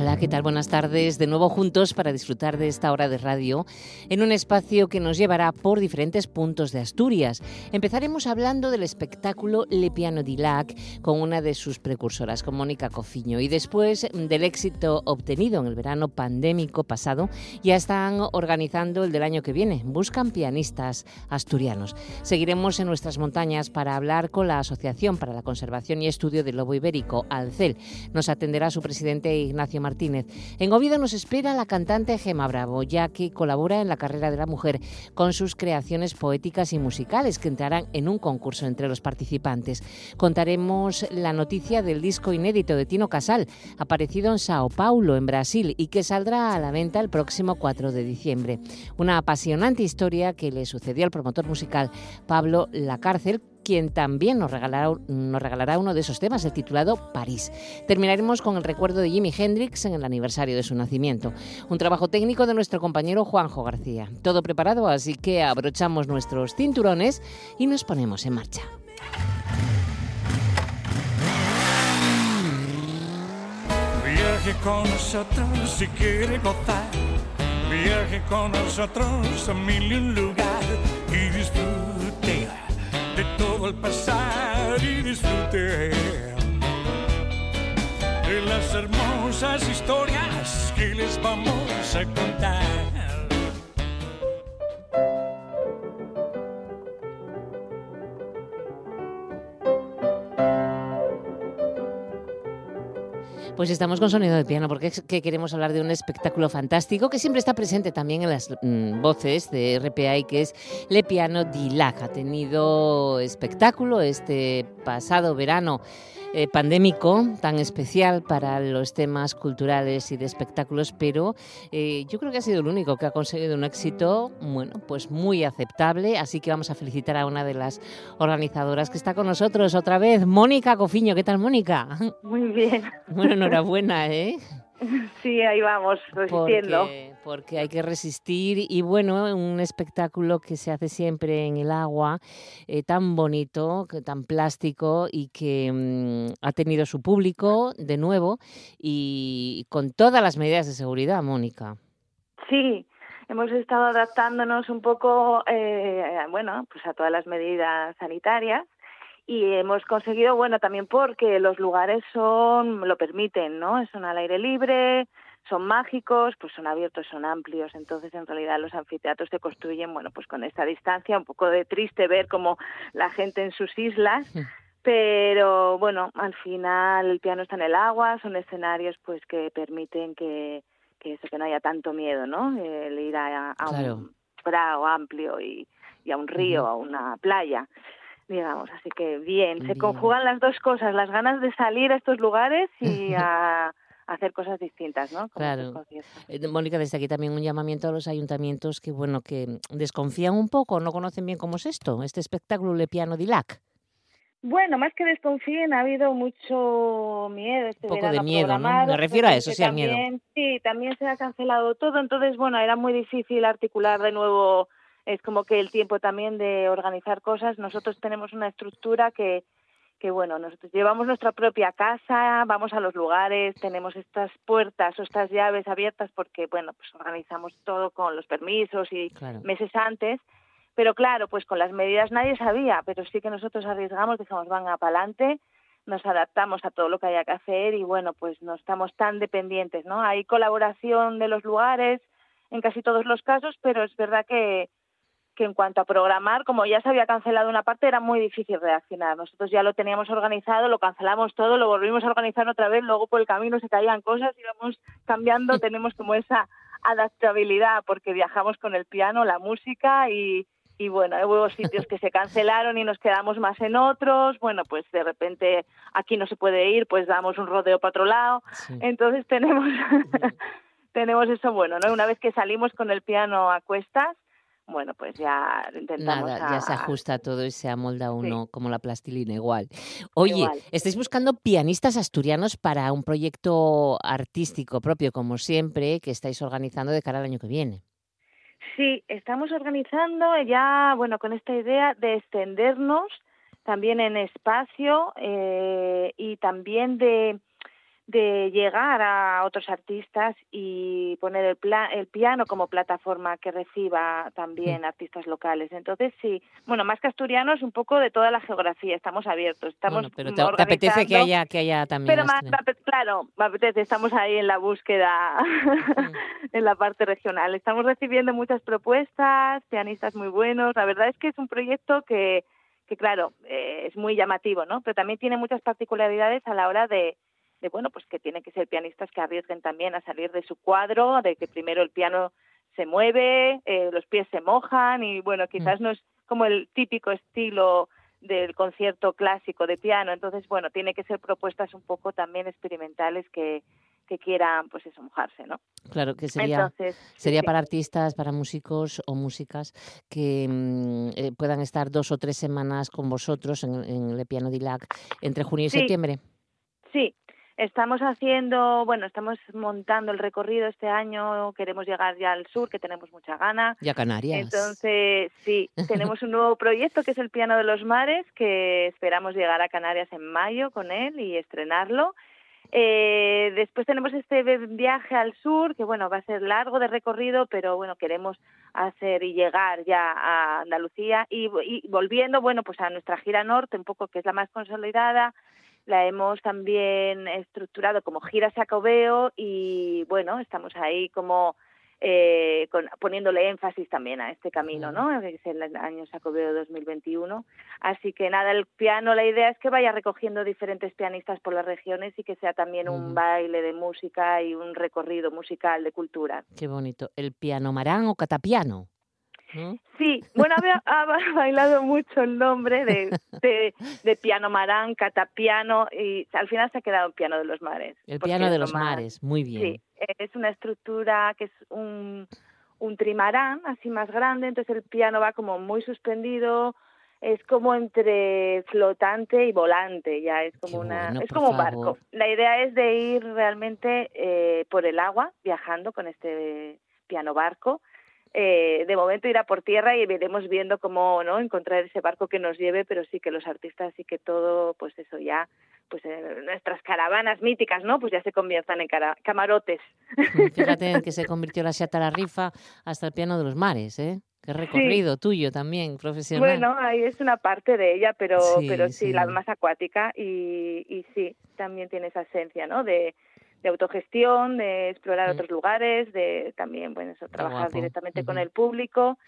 Hola, ¿qué tal? Buenas tardes. De nuevo juntos para disfrutar de esta hora de radio en un espacio que nos llevará por diferentes puntos de Asturias. Empezaremos hablando del espectáculo Le Piano di Lac con una de sus precursoras, con Mónica Cofiño, y después del éxito obtenido en el verano pandémico pasado, ya están organizando el del año que viene. Buscan pianistas asturianos. Seguiremos en nuestras montañas para hablar con la Asociación para la Conservación y Estudio del Lobo Ibérico, ALCEL. Nos atenderá su presidente Ignacio Martínez En Oviedo nos espera la cantante Gema Bravo, ya que colabora en la carrera de la mujer con sus creaciones poéticas y musicales que entrarán en un concurso entre los participantes. Contaremos la noticia del disco inédito de Tino Casal, aparecido en Sao Paulo, en Brasil, y que saldrá a la venta el próximo 4 de diciembre. Una apasionante historia que le sucedió al promotor musical Pablo Lacárcel, quien también nos regalará, nos regalará uno de esos temas, el titulado París. Terminaremos con el recuerdo de Jimi Hendrix en el aniversario de su nacimiento. Un trabajo técnico de nuestro compañero Juanjo García. Todo preparado, así que abrochamos nuestros cinturones y nos ponemos en marcha. Viaje con nosotros si quiere gozar. Viaje con nosotros a mil y un lugar y disfrute de todo el pasar y disfrute de las hermosas historias que les vamos a contar. Pues estamos con sonido de piano porque que queremos hablar de un espectáculo fantástico que siempre está presente también en las mm, voces de RPA y que es Le Piano di Lac. Ha tenido espectáculo este pasado verano eh, pandémico tan especial para los temas culturales y de espectáculos, pero eh, yo creo que ha sido el único que ha conseguido un éxito, bueno, pues muy aceptable. Así que vamos a felicitar a una de las organizadoras que está con nosotros otra vez, Mónica Cofiño. ¿Qué tal, Mónica? Muy bien. Bueno, enhorabuena, ¿eh? Sí, ahí vamos, resistiendo. Porque, porque, hay que resistir y bueno, un espectáculo que se hace siempre en el agua, eh, tan bonito, tan plástico y que mmm, ha tenido su público de nuevo y con todas las medidas de seguridad, Mónica. Sí, hemos estado adaptándonos un poco, eh, bueno, pues a todas las medidas sanitarias y hemos conseguido, bueno, también porque los lugares son, lo permiten, ¿no? Son al aire libre, son mágicos, pues son abiertos, son amplios, entonces en realidad los anfiteatros se construyen, bueno, pues con esta distancia, un poco de triste ver como la gente en sus islas, pero bueno, al final el piano está en el agua, son escenarios pues que permiten que, que eso, que no haya tanto miedo, ¿no? El ir a, a Claro. un prado amplio y, y a un río, a una playa digamos. Así que bien, se Bien. conjugan las dos cosas, las ganas de salir a estos lugares y a hacer cosas distintas, ¿no? Como Claro. Eh, Mónica, desde aquí también un llamamiento a los ayuntamientos que, bueno, que desconfían un poco, no conocen bien cómo es esto, este espectáculo Le Piano di Lac. Bueno, más que desconfíen, ha habido mucho miedo este Un poco verano de miedo, ¿no? Me refiero a eso, sí, al miedo. Sí, también se ha cancelado todo, entonces, bueno, era muy difícil articular de nuevo, es como que el tiempo también de organizar cosas. Nosotros tenemos una estructura que, que bueno, nosotros llevamos nuestra propia casa, vamos a los lugares, tenemos estas puertas o estas llaves abiertas porque, bueno, pues organizamos todo con los permisos y Claro. meses antes. Pero claro, pues con las medidas nadie sabía, pero sí que nosotros arriesgamos, dijimos, van a pa'lante, nos adaptamos a todo lo que haya que hacer y bueno, pues no estamos tan dependientes, ¿no? Hay colaboración de los lugares en casi todos los casos, pero es verdad que, que en cuanto a programar, como ya se había cancelado una parte, era muy difícil reaccionar. Nosotros ya lo teníamos organizado, lo cancelamos todo, lo volvimos a organizar otra vez, luego por el camino se caían cosas, íbamos cambiando, tenemos como esa adaptabilidad porque viajamos con el piano, la música y, y bueno, hubo sitios que se cancelaron y nos quedamos más en otros, bueno, pues de repente aquí no se puede ir, pues damos un rodeo para otro lado, Sí. entonces tenemos tenemos eso bueno, ¿no? Una vez que salimos con el piano a cuestas, bueno, pues ya intentamos Nada, ya se ajusta todo y se amolda uno como la plastilina igual. Oye, Igual. estáis buscando pianistas asturianos para un proyecto artístico propio, como siempre, que estáis organizando de cara al año que viene. Sí, estamos organizando ya, bueno, con esta idea de extendernos también en espacio eh, y también de de llegar a otros artistas y poner el, el piano como plataforma que reciba también artistas locales. Entonces, sí, bueno, más que asturianos, un poco de toda la geografía, estamos abiertos. Estamos pero te, apetece que haya, que haya también... Pero más, claro, me apetece, estamos ahí en la búsqueda, en la parte regional. Estamos recibiendo muchas propuestas, pianistas muy buenos. La verdad es que es un proyecto que, que claro, eh, es muy llamativo, ¿no? Pero también tiene muchas particularidades a la hora de de bueno, pues que tienen que ser pianistas que arriesguen también a salir de su cuadro, de que primero el piano se mueve, eh, los pies se mojan y bueno, quizás mm. no es como el típico estilo del concierto clásico de piano, entonces bueno, tiene que ser propuestas un poco también experimentales que, que quieran pues eso mojarse, ¿no? Claro que sería sería para artistas, para músicos o músicas que mm, eh, puedan estar dos o tres semanas con vosotros en, en el Piano Dilac entre junio y septiembre. Sí, Estamos haciendo, bueno, estamos montando el recorrido este año, queremos llegar ya al sur, que tenemos mucha gana. Y a Canarias. Entonces, sí, tenemos un nuevo proyecto que es el Piano de los Mares, que esperamos llegar a Canarias en mayo con él y estrenarlo. Eh, después tenemos este viaje al sur, que bueno, va a ser largo de recorrido, pero bueno, queremos hacer y llegar ya a Andalucía y, y volviendo, bueno, pues a nuestra gira norte, un poco que es la más consolidada, la hemos también estructurado como gira sacobeo y bueno, estamos ahí como eh, con, poniéndole énfasis también a este camino, ¿no? Es el año Sacobeo 2021. Así que nada, el piano, la idea es que vaya recogiendo diferentes pianistas por las regiones y que sea también un baile de música y un recorrido musical de cultura. Qué bonito. ¿El piano marán o catapiano? Sí, bueno, ha, bailado mucho el nombre de, de, piano marán, catapiano, y al final se ha quedado piano de los mares. El piano de los mares, muy bien. Sí, es una estructura que es un, un trimarán, así más grande, entonces el piano va como muy suspendido, es como entre flotante y volante, ya es como una, es como un barco. La idea es de ir realmente eh, por el agua, viajando con este piano barco eh, de momento irá por tierra y iremos viendo cómo no encontrar ese barco que nos lleve, pero sí que los artistas sí que todo, pues eso ya, pues eh, nuestras caravanas míticas, ¿no? Pues ya se conviertan en camarotes. Fíjate en que se convirtió la Seata la rifa hasta el piano de los mares, ¿eh? Qué recorrido tuyo también, profesional. Bueno, ahí es una parte de ella, pero sí, pero sí, la más acuática y, y sí, también tiene esa esencia, ¿no? De, de autogestión, de explorar mm. otros lugares, de también, bueno, eso, trabajar directamente con el público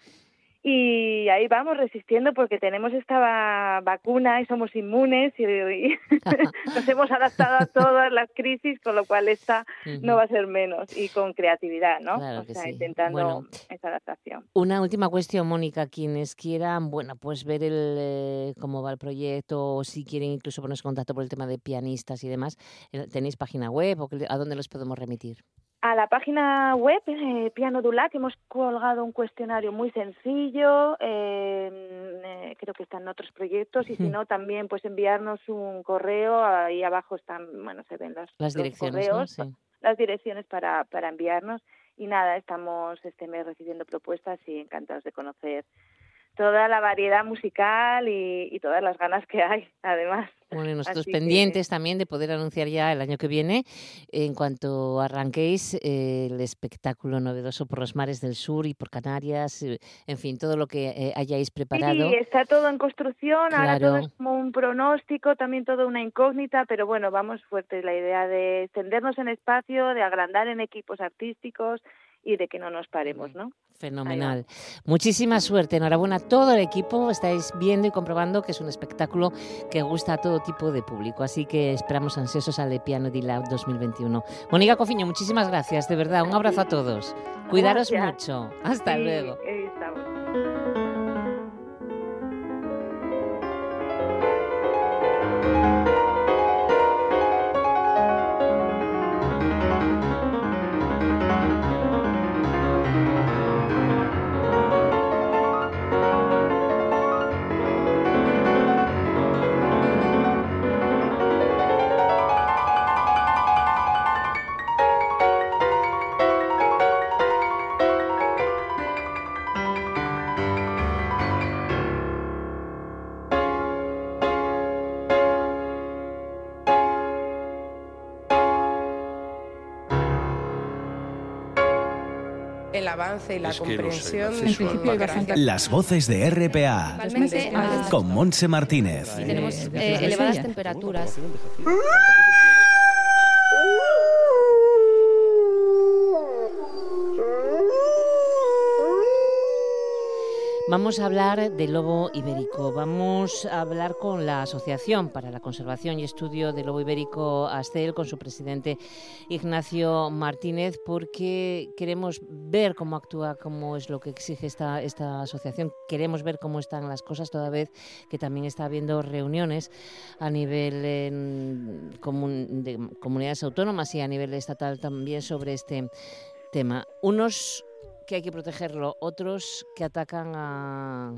y ahí vamos resistiendo porque tenemos esta vacuna y somos inmunes y, nos hemos adaptado a todas las crisis, con lo cual esta no va a ser menos y con creatividad, ¿no? o sea, intentando esa adaptación. Una última cuestión, Mónica, quienes quieran, bueno, pues ver el, eh, cómo va el proyecto o si quieren incluso ponerse en contacto por el tema de pianistas y demás, eh, ¿tenéis página web o a dónde los podemos remitir? A la página web eh, Piano Dulac hemos colgado un cuestionario muy sencillo, eh, creo que están otros proyectos y si no también pues enviarnos un correo, ahí abajo están, bueno, se ven las direcciones, correos, las direcciones para, para enviarnos y nada, estamos este mes recibiendo propuestas y encantados de conocer toda la variedad musical y, todas las ganas que hay, además. Bueno, y nosotros pendientes también de poder anunciar ya el año que viene, en cuanto arranquéis eh, el espectáculo novedoso por los mares del sur y por Canarias, eh, en fin, todo lo que eh, hayáis preparado. Sí, está todo en construcción, ahora todo es como un pronóstico, también todo una incógnita, pero bueno, vamos fuertes. La idea de extendernos en espacio, de agrandar en equipos artísticos y de que no nos paremos, ¿no? Fenomenal. Muchísima suerte. Enhorabuena a todo el equipo. Estáis viendo y comprobando que es un espectáculo que gusta a todo tipo de público. Así que esperamos ansiosos al Piano di Lab 2021. Mónica Cofiño, muchísimas gracias. De verdad, un abrazo a todos. Cuidaros mucho. Hasta luego. el avance y la Es que comprensión. los acceso en a- carácter- Las voces de RPA ah, con Monse Martínez. tenemos Eh, eh, a elevadas temperaturas. Vamos a hablar del lobo ibérico. Vamos a hablar con la Asociación para la Conservación y Estudio del Lobo Ibérico ASTEL, con su presidente Ignacio Martínez, porque queremos ver cómo actúa, cómo es lo que exige esta, asociación. Queremos ver cómo están las cosas, toda vez que también está habiendo reuniones a nivel comun- de comunidades autónomas y a nivel estatal también sobre este tema. Unos que hay que protegerlo, otros que atacan a-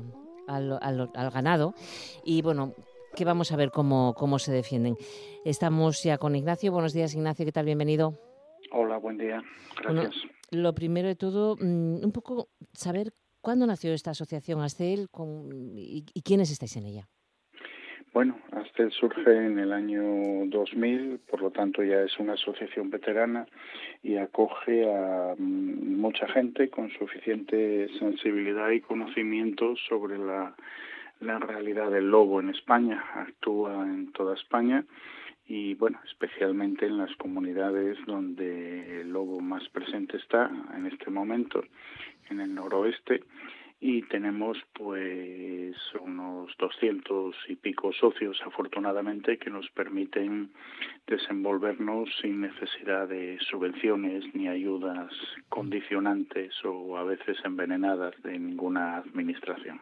al, al- al ganado y bueno, que vamos a ver cómo, cómo se defienden. Estamos ya con Ignacio. Buenos días, Ignacio, ¿qué tal? Bienvenido. Hola, buen día. Bueno, Gracias. Lo primero de todo, mm, un poco saber cuándo nació esta asociación ASTEL con, y, y quiénes estáis en ella. Bueno, Astel surge en el año 2000, por lo tanto ya es una asociación veterana y acoge a mm, mucha gente con suficiente sensibilidad y conocimiento sobre la, la realidad del lobo en España. Actúa en toda España y, bueno, especialmente en las comunidades donde el lobo más presente está en este momento, en el noroeste y tenemos pues unos 200 y pico socios afortunadamente que nos permiten desenvolvernos sin necesidad de subvenciones ni ayudas condicionantes o a veces envenenadas de ninguna administración.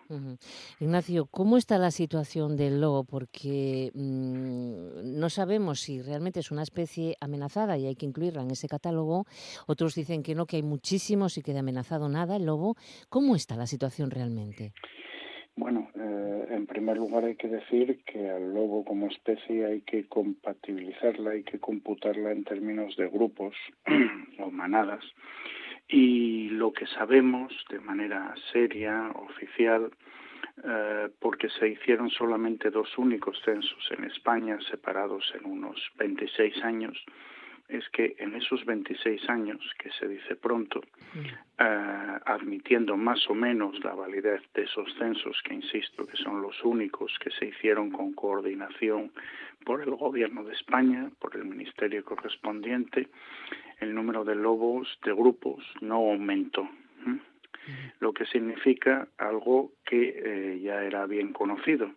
Ignacio, ¿cómo está la situación del lobo? Porque mm, no sabemos si realmente es una especie amenazada y hay que incluirla en ese catálogo. Otros dicen que no, que hay muchísimos y que de amenazado nada el lobo. ¿Cómo está la situación realmente? Bueno, eh, en primer lugar hay que decir que al lobo como especie hay que compatibilizarla, hay que computarla en términos de grupos o manadas. Y lo que sabemos de manera seria, oficial, eh, porque se hicieron solamente dos únicos censos en España, separados en unos 26 años, es que en esos 26 años, que se dice pronto, eh, admitiendo más o menos la validez de esos censos, que insisto que son los únicos que se hicieron con coordinación por el Gobierno de España, por el Ministerio correspondiente, el número de lobos de grupos no aumentó. ¿m? Lo que significa algo que eh, ya era bien conocido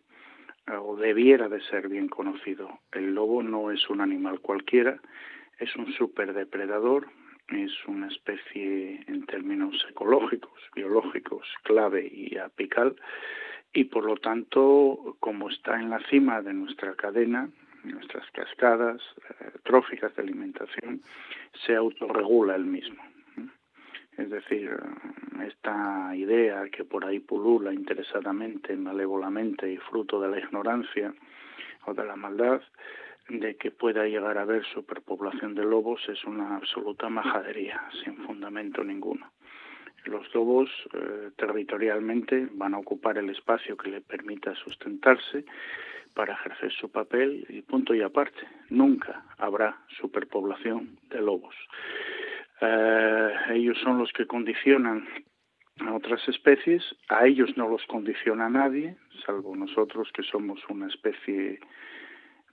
o debiera de ser bien conocido. El lobo no es un animal cualquiera, es un superdepredador, es una especie en términos ecológicos, biológicos, clave y apical, y por lo tanto, como está en la cima de nuestra cadena, nuestras cascadas eh, tróficas de alimentación, se autorregula el mismo. Es decir, esta idea que por ahí pulula interesadamente, malévolamente y fruto de la ignorancia o de la maldad, de que pueda llegar a haber superpoblación de lobos es una absoluta majadería, sin fundamento ninguno. Los lobos eh, territorialmente van a ocupar el espacio que le permita sustentarse para ejercer su papel y punto y aparte. Nunca habrá superpoblación de lobos. Eh, ellos son los que condicionan a otras especies, a ellos no los condiciona nadie, salvo nosotros que somos una especie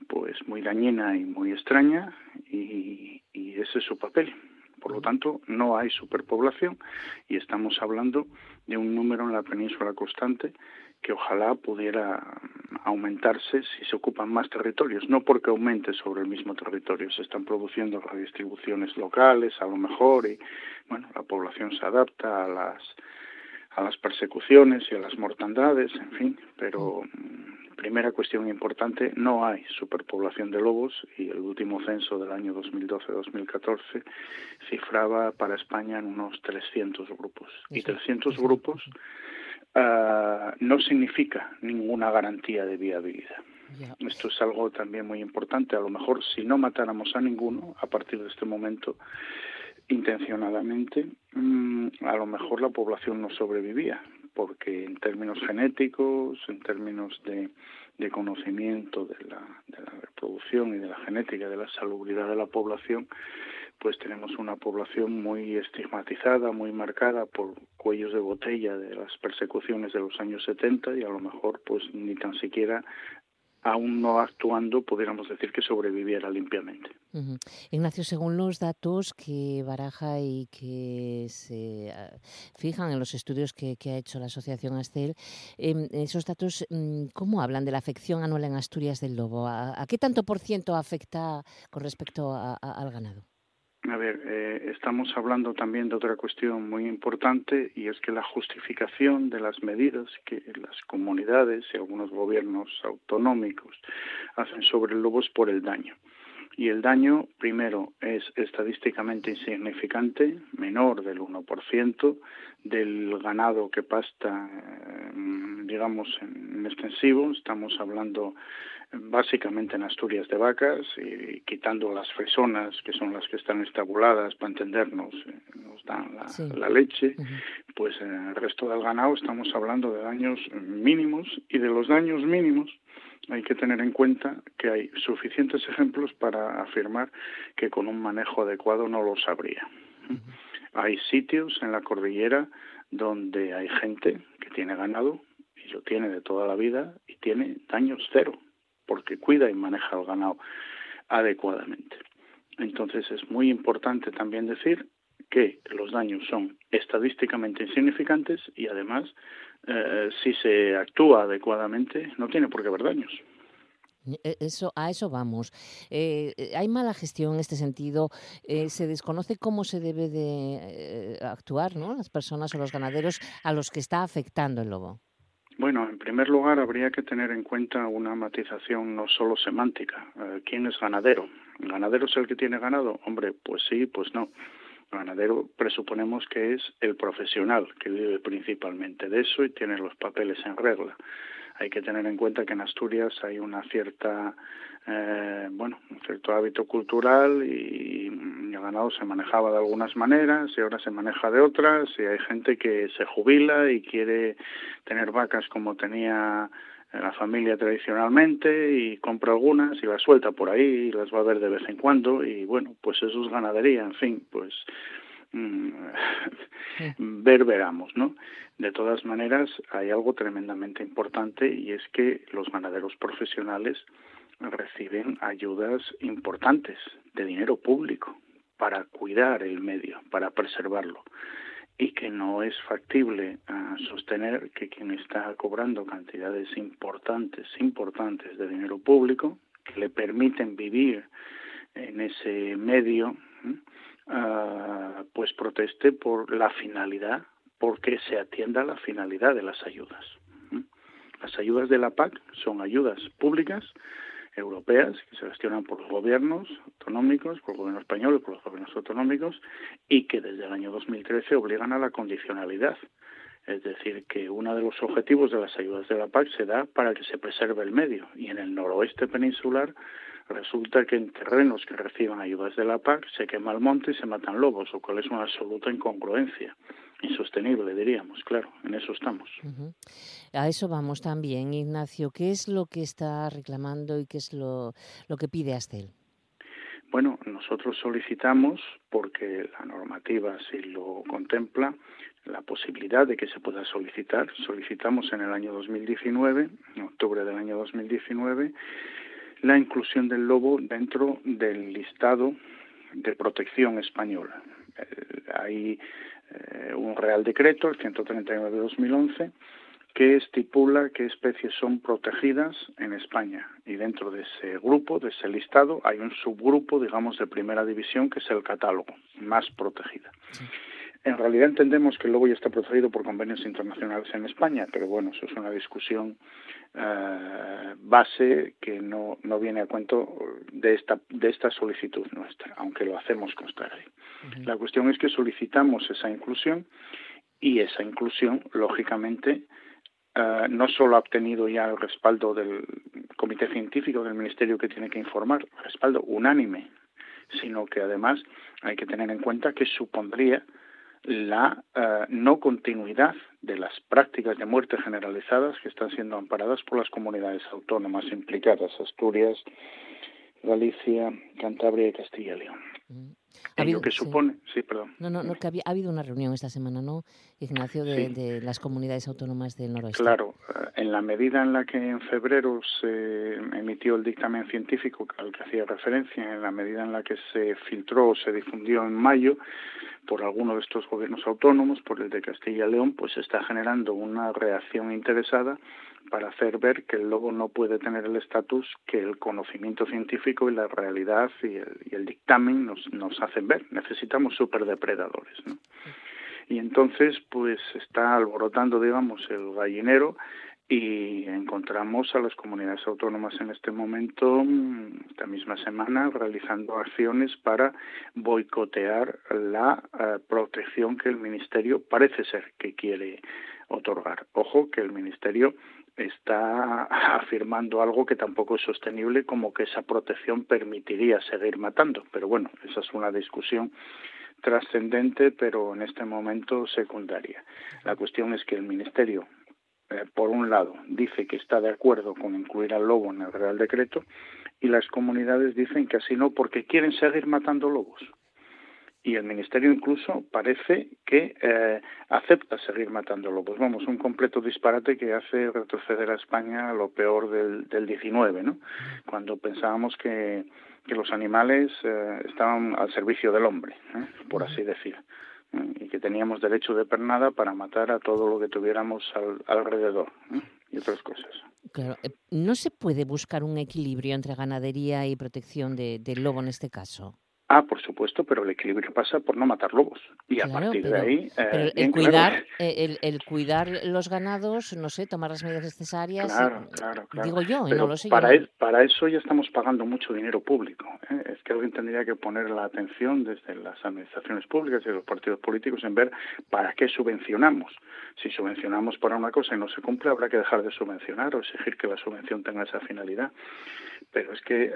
pues muy dañina y muy extraña y, y ese es su papel. Por lo tanto, no hay superpoblación y estamos hablando de un número en la península constante que ojalá pudiera aumentarse si se ocupan más territorios, no porque aumente sobre el mismo territorio, se están produciendo redistribuciones locales a lo mejor y bueno, la población se adapta a las a las persecuciones y a las mortandades, en fin, pero primera cuestión importante, no hay superpoblación de lobos y el último censo del año 2012-2014 cifraba para España en unos 300 grupos. Y 300 grupos uh, no significa ninguna garantía de viabilidad. Esto es algo también muy importante. A lo mejor si no matáramos a ninguno a partir de este momento, intencionadamente, mmm, a lo mejor la población no sobrevivía, porque en términos genéticos, en términos de, de conocimiento de la, de la reproducción y de la genética, de la salubridad de la población, pues tenemos una población muy estigmatizada, muy marcada por cuellos de botella de las persecuciones de los años 70 y a lo mejor pues ni tan siquiera aún no actuando, pudiéramos decir que sobreviviera limpiamente. Ignacio, según los datos que baraja y que se ah, fijan en los estudios que, ha hecho la Asociación Astel, em, esos datos, mm, ¿cómo hablan de la afección anual en Asturias del lobo? ¿A, qué tanto por ciento afecta con respecto al ganado? A ver, eh, estamos hablando también de otra cuestión muy importante y es que la justificación de las medidas que las comunidades y algunos gobiernos autonómicos hacen sobre el lobo es por el daño. Y el daño, primero, es estadísticamente insignificante, menor del 1% del ganado que pasta, eh, digamos, en extensivo. Estamos hablando básicamente en Asturias de vacas y quitando las fresonas que son las que están estabuladas para entendernos eh, nos dan la, leche pues en el resto del ganado estamos hablando de daños mínimos y de los daños mínimos hay que tener en cuenta que hay suficientes ejemplos para afirmar que con un manejo adecuado no lo sabría hay sitios en la cordillera donde hay gente que tiene ganado y lo tiene de toda la vida y tiene daños cero porque cuida y maneja el ganado adecuadamente. Entonces es muy importante también decir que los daños son estadísticamente insignificantes y además eh, si se actúa adecuadamente no tiene por qué haber daños. E, eso, a eso vamos. Eh, hay mala gestión en este sentido. Eh, se desconoce cómo se debe de actuar, ¿no? Las personas o los ganaderos a los que está afectando el lobo. Bueno, en primer lugar habría que tener en cuenta una matización no solo semántica. Eh, ¿Quién es ganadero? ¿El ganadero es el que tiene ganado? Hombre, pues sí, pues no. Ganadero presuponemos que es el profesional que vive principalmente de eso y tiene los papeles en regla. Hay que tener en cuenta que en Asturias hay una cierta eh, bueno, un cierto hábito cultural y el ganado se manejaba de algunas maneras y ahora se maneja de otras y hay gente que se jubila y quiere tener vacas como tenía la familia tradicionalmente y compra algunas y las suelta por ahí y las va a ver de vez en cuando y bueno, pues eso es ganadería, en fin, pues mm, ver veramos, ¿no? De todas maneras, hay algo tremendamente importante y es que los ganaderos profesionales reciben ayudas importantes de dinero público para cuidar el medio, para preservarlo y que no es factible ah, sostener que quien está cobrando cantidades importantes, importantes de dinero público, que le permiten vivir en ese medio, ah, pues proteste por la finalidad, porque se atienda la finalidad de las ayudas. Las ayudas de la PAC son ayudas públicas europeas que se gestionan por los gobiernos autonómicos, por el gobierno español y por los gobiernos autonómicos y que desde el año 2013 obligan a la condicionalidad. Es decir, que uno de los objetivos de las ayudas de la PAC se da para que se preserve el medio y en el noroeste peninsular resulta que en terrenos que reciban ayudas de la PAC se quema el monte y se matan lobos, lo cual es una absoluta incongruencia insostenible, diríamos, claro, en eso estamos. A eso vamos también, Ignacio. ¿Qué es lo que está reclamando y qué es lo, lo que pide Astel? Bueno, nosotros solicitamos, porque la normativa así lo contempla, la posibilidad de que se pueda solicitar. Solicitamos en el año 2019, en octubre del año 2019, la inclusión del lobo dentro del listado de protección española. Hay eh, un Real Decreto, el 139 de 2011, que estipula qué especies son protegidas en España. Y dentro de ese grupo, de ese listado, hay un subgrupo, digamos, de primera división, que es el catálogo, más protegida. En realidad entendemos que el lobo ya está protegido por convenios internacionales en España, pero bueno, eso es una discusión eh, base que no, no viene a cuento de esta, de esta solicitud nuestra, aunque lo hacemos constar ahí. La cuestión es que solicitamos esa inclusión y esa inclusión, lógicamente, eh, no solo ha obtenido ya el respaldo del comité científico del ministerio que tiene que informar, respaldo unánime, sino que además hay que tener en cuenta que supondría la eh, no continuidad de las prácticas de muerte generalizadas que están siendo amparadas por las comunidades autónomas implicadas, Asturias, Galicia, Cantabria y Castilla y León. Lo que supone, sí, perdón. No, no, no, que ha habido una reunión esta semana, ¿no, Ignacio, de, las comunidades autónomas del noroeste? Claro, eh, en la medida en la que en febrero se emitió el dictamen científico al que hacía referencia, en la medida en la que se filtró o se difundió en mayo por alguno de estos gobiernos autónomos, por el de Castilla y León, pues está generando una reacción interesada para hacer ver que el lobo no puede tener el estatus que el conocimiento científico y la realidad y el, dictamen nos, nos hacen ver. Necesitamos superdepredadores. ¿no? Y entonces, pues está alborotando, digamos, el gallinero y encontramos a las comunidades autónomas en este momento, esta misma semana, realizando acciones para boicotear la eh, protección que el Ministerio parece ser que quiere otorgar. Ojo que el Ministerio está afirmando algo que tampoco es sostenible, como que esa protección permitiría seguir matando. Pero bueno, esa es una discusión trascendente, pero en este momento secundaria. La cuestión es que el Ministerio, eh, por un lado, dice que está de acuerdo con incluir al lobo en el Real Decreto y las comunidades dicen que así no porque quieren seguir matando lobos y el Ministerio incluso parece que eh, acepta seguir matando lobos. Vamos, un completo disparate que hace retroceder a España a lo peor del, del 19, ¿no? Cuando pensábamos que, los animales eh, estaban al servicio del hombre, ¿eh? por así decir, y que teníamos derecho de pernada para matar a todo lo que tuviéramos alrededor y otras cosas. Claro, ¿no se puede buscar un equilibrio entre ganadería y protección de, del lobo en este caso? Ah, por supuesto, pero el equilibrio pasa por no matar lobos. Y a partir de ahí. Eh, el, cuidar, eh, el, cuidar los ganados, no sé, tomar las medidas necesarias. Claro, claro, claro. Digo yo, no lo sé. Para, para eso ya estamos pagando mucho dinero público. ¿eh? Es que alguien tendría que poner la atención desde las administraciones públicas y los partidos políticos en ver para qué subvencionamos. Si subvencionamos para una cosa y no se cumple, habrá que dejar de subvencionar o exigir que la subvención tenga esa finalidad. Pero es que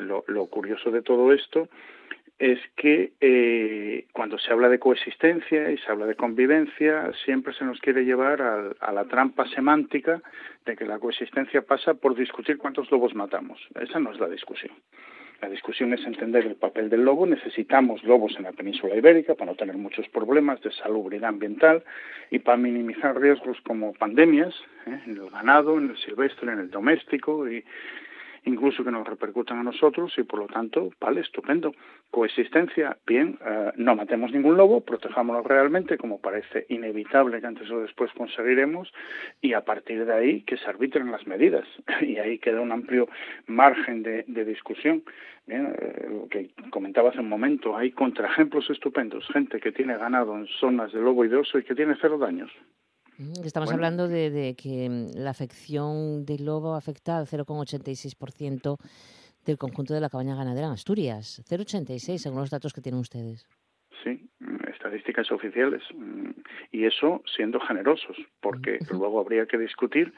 lo, lo curioso de todo esto es que eh, cuando se habla de coexistencia y se habla de convivencia, siempre se nos quiere llevar a, la trampa semántica de que la coexistencia pasa por discutir cuántos lobos matamos. Esa no es la discusión. La discusión es entender el papel del lobo. Necesitamos lobos en la península ibérica para no tener muchos problemas de salubridad ambiental y para minimizar riesgos como pandemias ¿eh? en el ganado, en el silvestre, en el doméstico y, incluso que nos repercutan a nosotros y por lo tanto, vale, estupendo. Coexistencia, bien, eh, no matemos ningún lobo, protejámoslo realmente, como parece inevitable que antes o después conseguiremos, y a partir de ahí que se arbitren las medidas. Y ahí queda un amplio margen de, discusión. Bien, eh, lo que comentaba hace un momento, hay contraejemplos estupendos, gente que tiene ganado en zonas de lobo y de oso y que tiene cero daños. Estamos hablando de, que mm, la afección del lobo afecta al 0,86% del conjunto de la cabaña ganadera en Asturias. 0,86 según los datos que tienen ustedes. Sí, mm, estadísticas oficiales. Mm, y eso siendo generosos, porque luego habría que discutir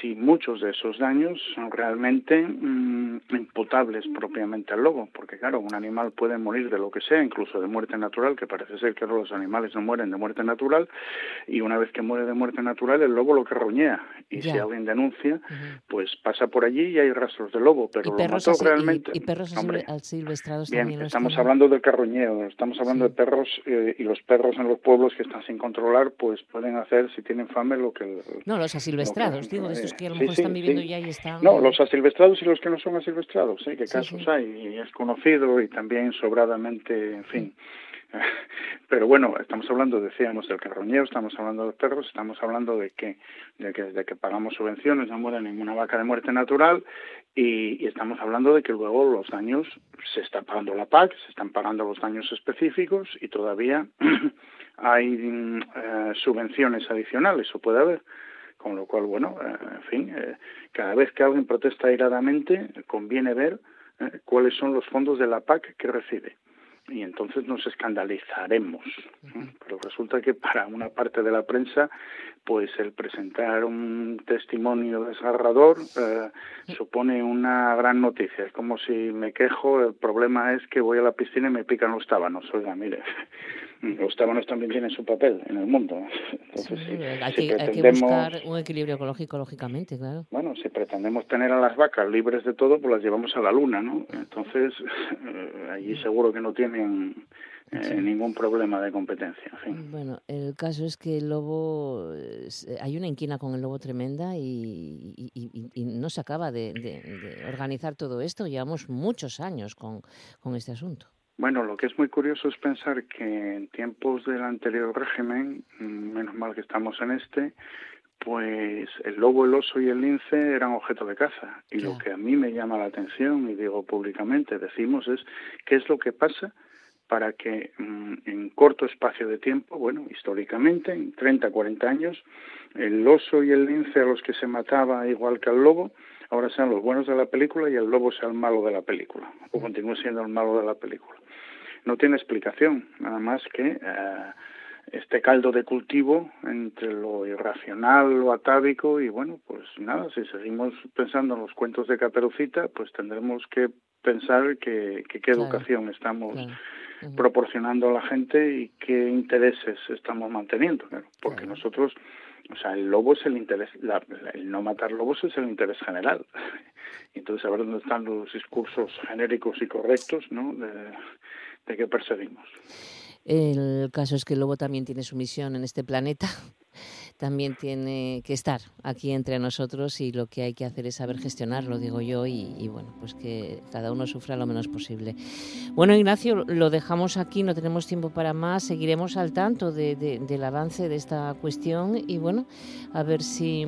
si muchos de esos daños son realmente mm, imputables propiamente al lobo, porque claro, un animal puede morir de lo que sea, incluso de muerte natural, que parece ser que los animales no mueren de muerte natural, y una vez que muere de muerte natural, el lobo lo carroñea, y si alguien denuncia, pues pasa por allí y hay rastros de lobo, pero lo mató realmente. Y, perros silvestrados Bien, estamos hablando del carroñeo, estamos hablando de perros eh, y los perros en los pueblos que están sin controlar, pues pueden hacer, si tienen fame, lo que... No, los asilvestrados, digo, de estos que a lo mejor están viviendo ya y están... No, los asilvestrados y los que no son asilvestrados, ¿eh? qué casos hay, y es conocido y también sobradamente, en fin... Pero bueno, estamos hablando, decíamos, del carroñeo, estamos hablando de perros, estamos hablando de que, de que desde que pagamos subvenciones no muere ninguna vaca de muerte natural y, y, estamos hablando de que luego los daños se está pagando la PAC, se están pagando los daños específicos y todavía hay eh, subvenciones adicionales, o puede haber. Con lo cual, bueno, eh, en fin, eh, cada vez que alguien protesta airadamente, conviene ver cuáles son los fondos de la PAC que recibe y entonces nos escandalizaremos. Pero resulta que para una parte de la prensa, pues el presentar un testimonio desgarrador eh, supone una gran noticia. Es como si me quejo, el problema es que voy a la piscina y me pican los tábanos. Oiga, mire, Los tábanos también tienen su papel en el mundo. hay, que, buscar un equilibrio ecológico, lógicamente, claro. Bueno, si pretendemos tener a las vacas libres de todo, pues las llevamos a la luna, ¿no? Entonces, eh, allí seguro que no tienen eh, ningún problema de competencia. Bueno, el caso es que el lobo, eh, hay una inquina con el lobo tremenda y, no se acaba de, organizar todo esto. Llevamos muchos años con, con este asunto. Bueno, lo que es muy curioso es pensar que en tiempos del anterior régimen, mm, menos mal que estamos en este, pues el lobo, el oso y el lince eran objeto de caza. Y lo que a mí me llama la atención, y digo públicamente, decimos, es qué es lo que pasa para que mm, en corto espacio de tiempo, bueno, históricamente, en 30, 40 años, el oso y el lince a los que se mataba igual que al lobo, ahora sean los buenos de la película y el lobo sea el malo de la película, o continúe siendo el malo de la película. No tiene explicación, nada más que eh, este caldo de cultivo entre lo irracional, lo atávico y bueno, pues nada, si seguimos pensando en los cuentos de Caperucita, pues tendremos que pensar que, qué educación estamos proporcionando a la gente y qué intereses estamos manteniendo, porque nosotros, o sea, el lobo es el interés, el no matar lobos es el interés general. Entonces, a ver dónde están los discursos genéricos y correctos, ¿no? De, de que perseguimos. El caso es que el lobo también tiene su misión en este planeta también tiene que estar aquí entre nosotros y lo que hay que hacer es saber gestionarlo, digo yo, y, bueno, pues que cada uno sufra lo menos posible. Bueno, Ignacio, lo dejamos aquí, no tenemos tiempo para más, seguiremos al tanto del avance de esta cuestión y bueno, a ver si,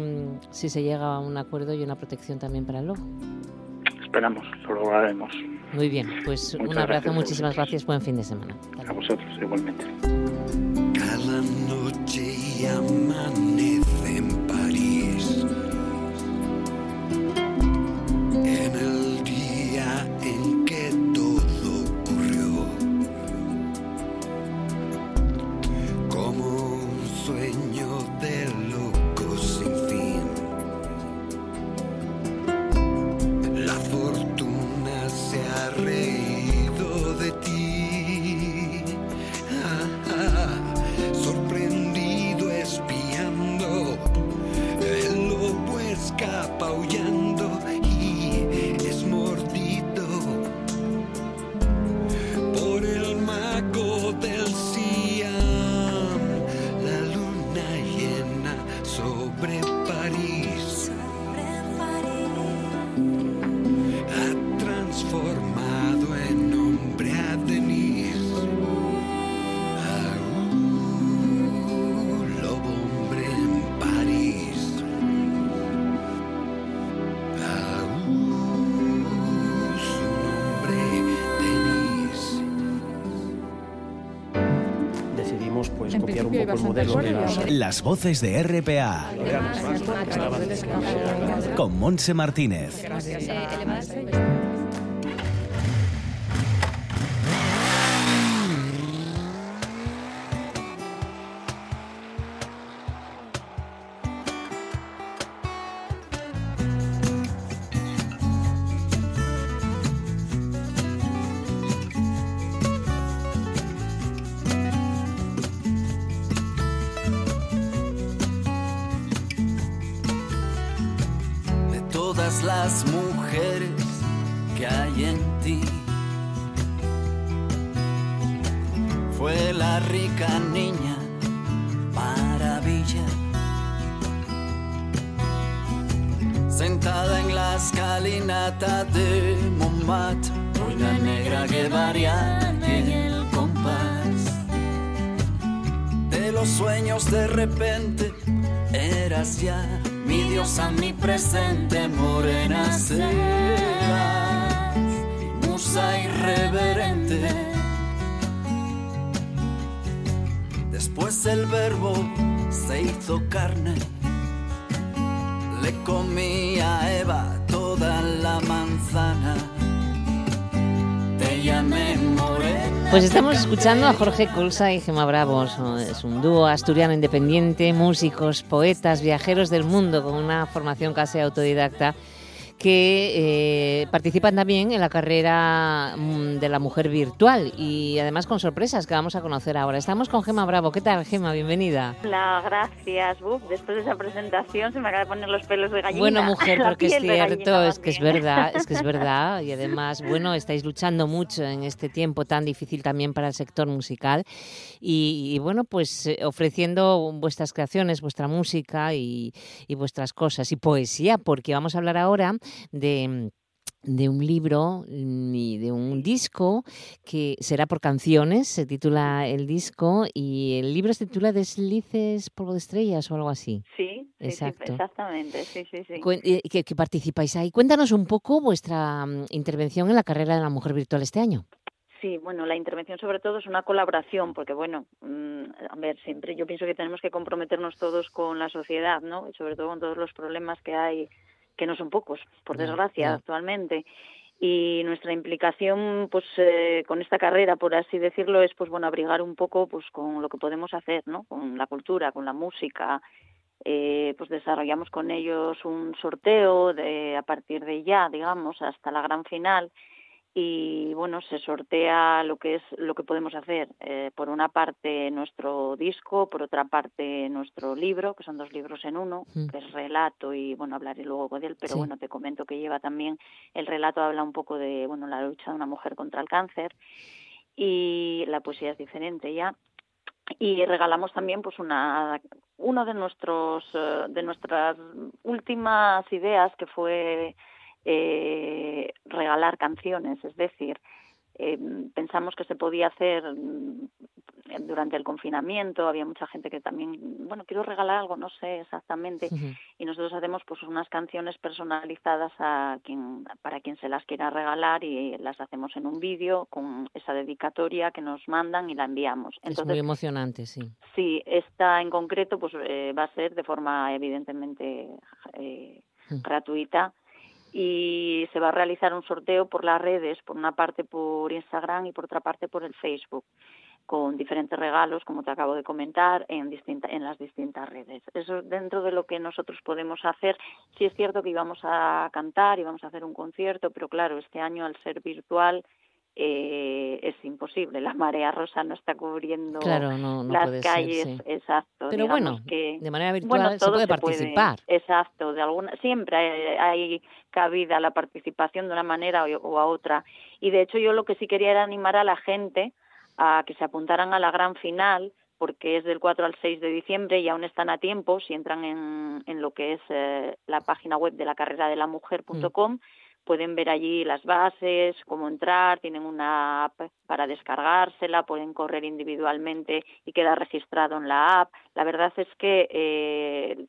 si se llega a un acuerdo y una protección también para el lobo. Esperamos, lo lograremos. Muy bien, pues un abrazo, muchísimas gracias, buen fin de semana. A vosotros, igualmente. Las voces de RPA. Con Monse Martínez. Las mujeres que hay en ti. Fue la rica niña maravilla, sentada en la escalinata de Montmartre, una negra guevariana en el compás de los sueños de repente eras ya mi diosa, mi presente, morena serás, musa irreverente. Después el verbo se hizo carne, le comía a Eva toda la manzana. Te llamé morena. Pues estamos escuchando a Jorge Colsa y Gemma Bravo. Son- Es un dúo asturiano independiente, músicos, poetas, viajeros del mundo con una formación casi autodidacta que eh, participan también en la carrera mm, de la mujer virtual y además con sorpresas que vamos a conocer ahora. Estamos con Gema Bravo. ¿Qué tal, Gema? Bienvenida. Hola, gracias. después de esa presentación se me acaba de poner los pelos de gallina. Bueno, mujer, porque es cierto, es que es verdad, es que es verdad. Y además, bueno, estáis luchando mucho en este tiempo tan difícil también para el sector musical. Y, bueno, pues eh, ofreciendo vuestras creaciones, vuestra música y, y vuestras cosas. Y poesía, porque vamos a hablar ahora de de un libro mm, y de un disco que será por canciones, se titula el disco y el libro se titula Deslices polvo de estrellas o algo así. Sí, Exacto. exactamente, sí, sí, sí. Que, que, participáis ahí. Cuéntanos un poco vuestra mm, intervención en la carrera de la mujer virtual este año. Sí, bueno, la intervención sobre todo es una colaboración, porque bueno, mm, a ver, siempre yo pienso que tenemos que comprometernos todos con la sociedad, ¿no? Y sobre todo con todos los problemas que hay que no son pocos, por desgracia, actualmente. Y nuestra implicación, pues, eh, con esta carrera, por así decirlo, es, pues, bueno, abrigar un poco, pues, con lo que podemos hacer, ¿no? Con la cultura, con la música. Eh, pues desarrollamos con ellos un sorteo de a partir de ya, digamos, hasta la gran final y bueno se sortea lo que es lo que podemos hacer eh, por una parte nuestro disco por otra parte nuestro libro que son dos libros en uno mm. que es relato y bueno hablaré luego de él pero bueno te comento que lleva también el relato habla un poco de bueno la lucha de una mujer contra el cáncer y la poesía es diferente ya y regalamos también pues una uno de nuestros eh, de nuestras últimas ideas que fue eh, regalar canciones, es decir, eh, pensamos que se podía hacer mm, durante el confinamiento, había mucha gente que también, bueno, quiero regalar algo, no sé exactamente, y nosotros hacemos pues unas canciones personalizadas a quien, para quien se las quiera regalar y las hacemos en un vídeo con esa dedicatoria que nos mandan y la enviamos. Entonces, es muy emocionante, sí. Sí, esta en concreto pues eh, va a ser de forma evidentemente gratuita y se va a realizar un sorteo por las redes, por una parte por Instagram y por otra parte por el Facebook, con diferentes regalos, como te acabo de comentar, en, en las distintas redes. Eso dentro de lo que nosotros podemos hacer. Sí es cierto que íbamos a cantar, íbamos a hacer un concierto, pero claro, este año al ser virtual eh, es imposible. La marea rosa no está cubriendo las calles, exacto. Pero bueno, de manera virtual se puede participar. exacto, de alguna siempre hay, cabida a la participación de una manera o, a otra. Y de hecho yo lo que sí quería era animar a la gente a que se apuntaran a la gran final porque es del 4 al 6 de diciembre y aún están a tiempo si entran en, en lo que es eh, la página web de la carrera de la mujer.com. Mm pueden ver allí las bases, cómo entrar, tienen una app para descargársela, pueden correr individualmente y queda registrado en la app. La verdad es que eh,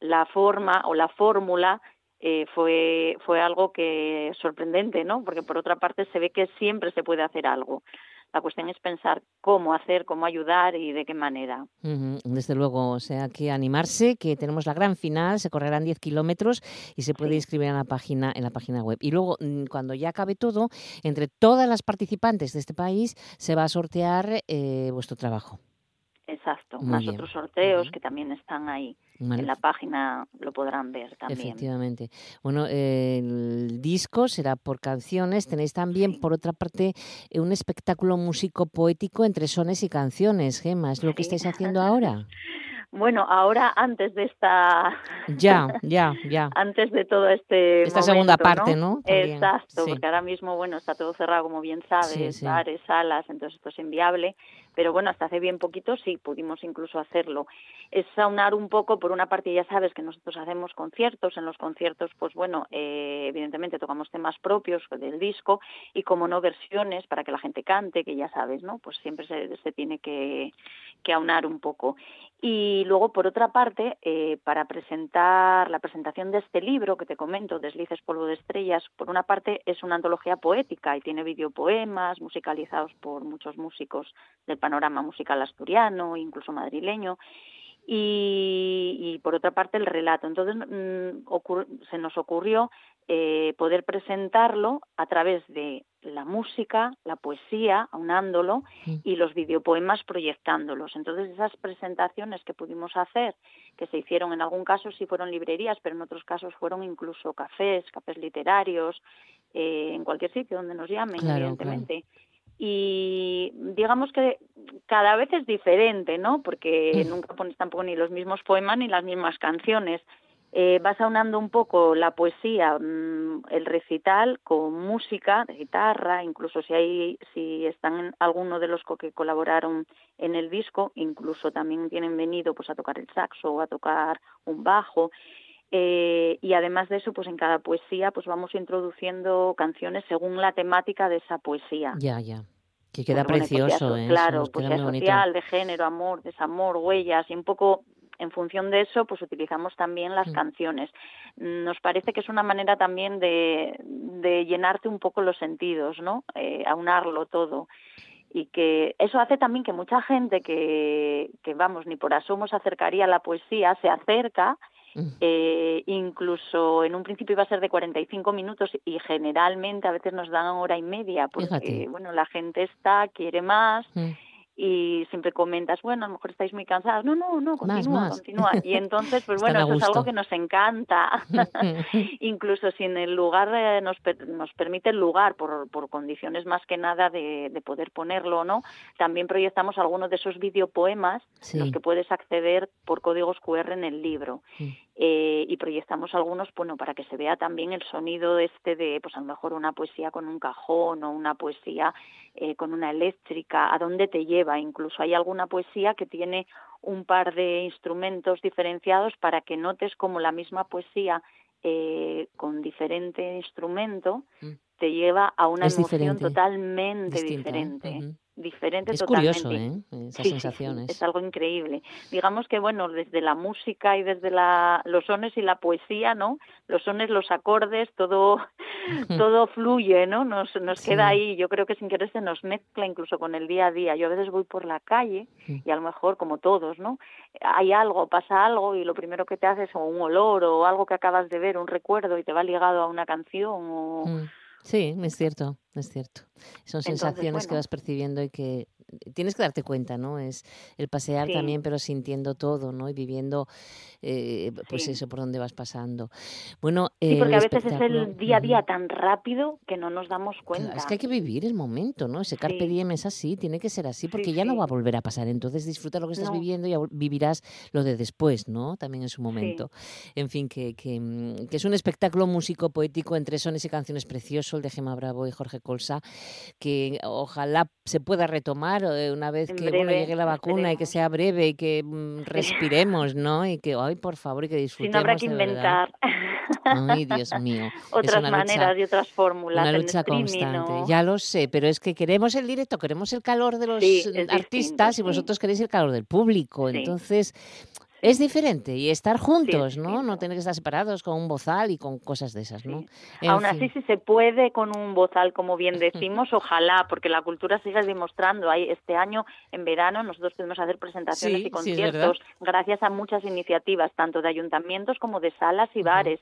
la forma o la fórmula eh, fue, fue algo que sorprendente, ¿no? Porque por otra parte se ve que siempre se puede hacer algo. La cuestión es pensar cómo hacer, cómo ayudar y de qué manera. Desde luego, o sea, que animarse, que tenemos la gran final, se correrán 10 kilómetros y se puede inscribir en la página en la página web. Y luego, mm, cuando ya acabe todo, entre todas las participantes de este país se va a sortear eh, vuestro trabajo. Exacto, más otros sorteos que también están ahí. En la página lo podrán ver también. Efectivamente. Bueno, el disco será por canciones. Tenéis también, por otra parte, un espectáculo músico poético entre sones y canciones, Gemma. ¿Es lo que estáis haciendo ahora? Bueno, ahora antes de esta... Ya, ya, ya. antes de todo este Esta segunda parte, ¿no? Exacto, porque ahora mismo, bueno, está todo cerrado, como bien sabes, bares, salas, entonces esto es inviable pero bueno, hasta hace bien poquito sí pudimos incluso hacerlo. Es aunar un poco, por una parte ya sabes que nosotros hacemos conciertos, en los conciertos pues bueno, eh, evidentemente tocamos temas propios del disco y como no versiones para que la gente cante, que ya sabes, ¿no? Pues siempre se, se tiene que, que aunar un poco. Y luego, por otra parte, eh, para presentar la presentación de este libro que te comento, Deslices Polvo de Estrellas, por una parte es una antología poética y tiene videopoemas musicalizados por muchos músicos del panorama musical asturiano, incluso madrileño. Y, por otra parte el relato. Entonces mm, se nos ocurrió eh, poder presentarlo a través de la música, la poesía, aunándolo, y los videopoemas proyectándolos. Entonces, esas presentaciones que pudimos hacer, que se hicieron en algún caso sí fueron librerías, pero en otros casos fueron incluso cafés, cafés literarios, eh, en cualquier sitio donde nos llamen, evidentemente. Y digamos que cada vez es diferente, ¿no? Porque nunca pones tampoco ni los mismos poemas ni las mismas canciones eh, vas aunando un poco la poesía, mm, el recital con música, de guitarra, incluso si hay, si están algunos de los que colaboraron en el disco, incluso también tienen venido pues a tocar el saxo o a tocar un bajo. Eh, y además de eso, pues en cada poesía pues vamos introduciendo canciones según la temática de esa poesía. Ya, ya. Que queda precioso, ¿eh? Claro, poesía social, de género, amor, desamor, huellas, y un poco en función de eso, pues utilizamos también las canciones. Nos parece que es una manera también de, de llenarte un poco los sentidos, ¿no? Eh, aunarlo todo y que eso hace también que mucha gente que, que vamos, ni por asomo se acercaría a la poesía, se acerca, mm. eh, incluso en un principio iba a ser de 45 minutos y generalmente a veces nos dan hora y media, porque bueno, la gente está, quiere más. Mm y siempre comentas, bueno, a lo mejor estáis muy cansadas. No, no, no, continúa, continúa. Y entonces, pues bueno, eso es algo que nos encanta. Incluso si en el lugar eh, nos, nos permite el lugar, por, por condiciones más que nada de, de poder ponerlo no, también proyectamos algunos de esos videopoemas, los que puedes acceder por códigos QR en el libro. Eh, y proyectamos algunos, bueno, para que se vea también el sonido este de, pues a lo mejor una poesía con un cajón o una poesía eh, con una eléctrica, a dónde te lleva. Incluso hay alguna poesía que tiene un par de instrumentos diferenciados para que notes como la misma poesía eh, con diferente instrumento mm. te lleva a una emoción totalmente diferente diferente es totalmente. curioso, ¿eh? Esas sensaciones. es algo increíble. Digamos que, bueno, desde la música y desde la, los sones y la poesía, ¿no? Los sones, los acordes, todo, todo fluye, ¿no? Nos, nos queda ahí. Yo creo que sin querer se nos mezcla incluso con el día a día. Yo a veces voy por la calle y a lo mejor, como todos, ¿no? Hay algo, pasa algo y lo primero que te haces es un olor o algo que acabas de ver, un recuerdo y te va ligado a una canción o... Mm. Sí, es cierto, es cierto. Son sensaciones que vas percibiendo y que tienes que darte cuenta, ¿no? Es el pasear también, pero sintiendo todo, ¿no? Y viviendo, eh, pues eso, por donde vas pasando. Bueno, sí, porque a veces es el día a día tan rápido que no nos damos cuenta. es que hay que vivir el momento, ¿no? Ese carpe diem es así, tiene que ser así, porque ya no va a volver a pasar. Entonces disfruta lo que estás viviendo y vivirás lo de después, ¿no? También en su momento. En fin, que, que, mm, que, es un espectáculo músico poético entre sones y canciones precioso, el de Gemma Bravo y Jorge Colsa, que ojalá se pueda retomar eh, una vez que llegue la vacuna y que sea breve y que mm, respiremos, ¿no? Y que, ay, por favor, y que disfrutemos. Si no habrá que inventar. Ay, Dios mío. Otras maneras y otras fórmulas. Una lucha constante. Ya lo sé, pero es que queremos el directo, queremos el calor de los artistas y vosotros queréis el calor del público. Entonces, es diferente y estar juntos, ¿no? No tener que estar separados con un bozal y con cosas de esas, ¿no? Aún así, si se puede con un bozal, como bien decimos, ojalá, porque la cultura sigue demostrando. Hay, este año, en verano, nosotros podemos hacer presentaciones y conciertos gracias a muchas iniciativas, tanto de ayuntamientos como de salas y bares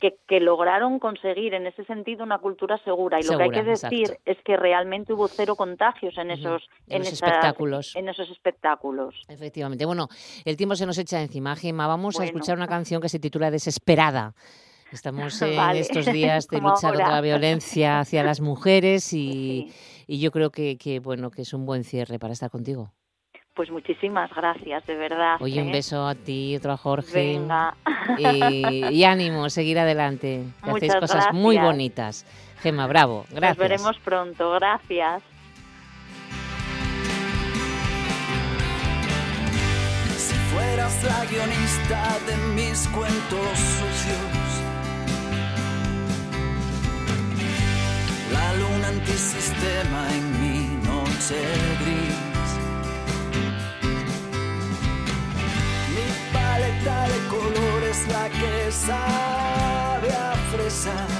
que, que, lograron conseguir en ese sentido una cultura segura. Y lo que hay que decir es que realmente hubo cero contagios en esos, en, espectáculos. En esos espectáculos. Efectivamente. Bueno, el tiempo se nos echa encima, Gemma. Vamos a escuchar una canción que se titula Desesperada. Estamos en estos días de lucha contra la violencia hacia las mujeres y, y yo creo que, que, bueno, que es un buen cierre para estar contigo. Pues muchísimas gracias, de verdad. Oye, un ¿eh? beso a ti, otro a Jorge. Venga. Y, ánimo, seguir adelante. Que hacéis cosas muy bonitas. Gema, bravo. Gracias. Nos veremos pronto. Gracias. Si fueras la guionista de mis cuentos sucios, la luna antisistema en mi noche gris paleta de colores, la que sabe a fresas.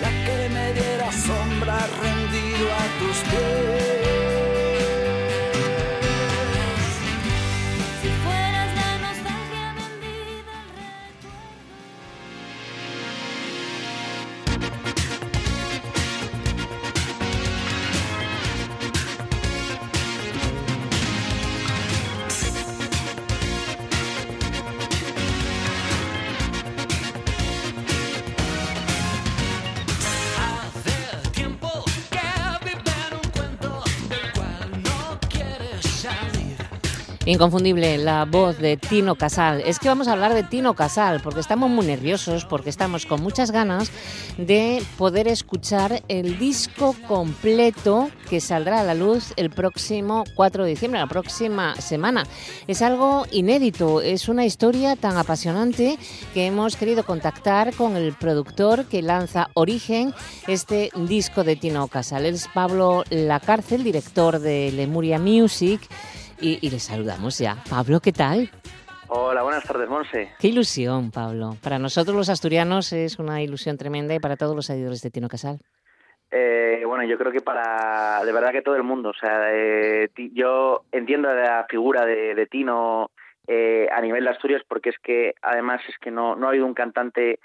La que me diera sombra rendido a tus pies. Inconfundible la voz de Tino Casal. Es que vamos a hablar de Tino Casal porque estamos muy nerviosos, porque estamos con muchas ganas de poder escuchar el disco completo que saldrá a la luz el próximo 4 de diciembre, la próxima semana. Es algo inédito, es una historia tan apasionante que hemos querido contactar con el productor que lanza Origen, este disco de Tino Casal. es Pablo Lacárcel, director de Lemuria Music y, le saludamos ya. Pablo, ¿qué tal? Hola, buenas tardes, Monse. Qué ilusión, Pablo. Para nosotros los asturianos es una ilusión tremenda y para todos los seguidores de Tino Casal. Eh, bueno, yo creo que para, de verdad que todo el mundo, o sea, eh, yo entiendo la figura de, Tino eh, a nivel de Asturias porque es que además es que no, no ha habido un cantante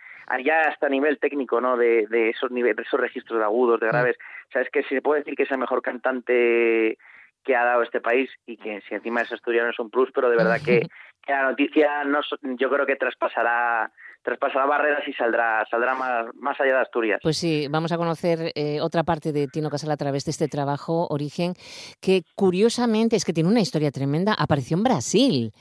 ya hasta a nivel técnico, ¿no? De, esos niveles, de esos registros de agudos, de mm. graves. O sea, es que si se puede decir que es el mejor cantante que ha dado este país y que si encima es asturiano es un plus, pero de verdad que, la noticia no, yo creo que traspasará traspasará barreras y saldrá saldrá más, más allá de Asturias. Pues sí, vamos a conocer eh, otra parte de Tino Casal a través de este trabajo Origen, que curiosamente es que tiene una historia tremenda, apareció en Brasil.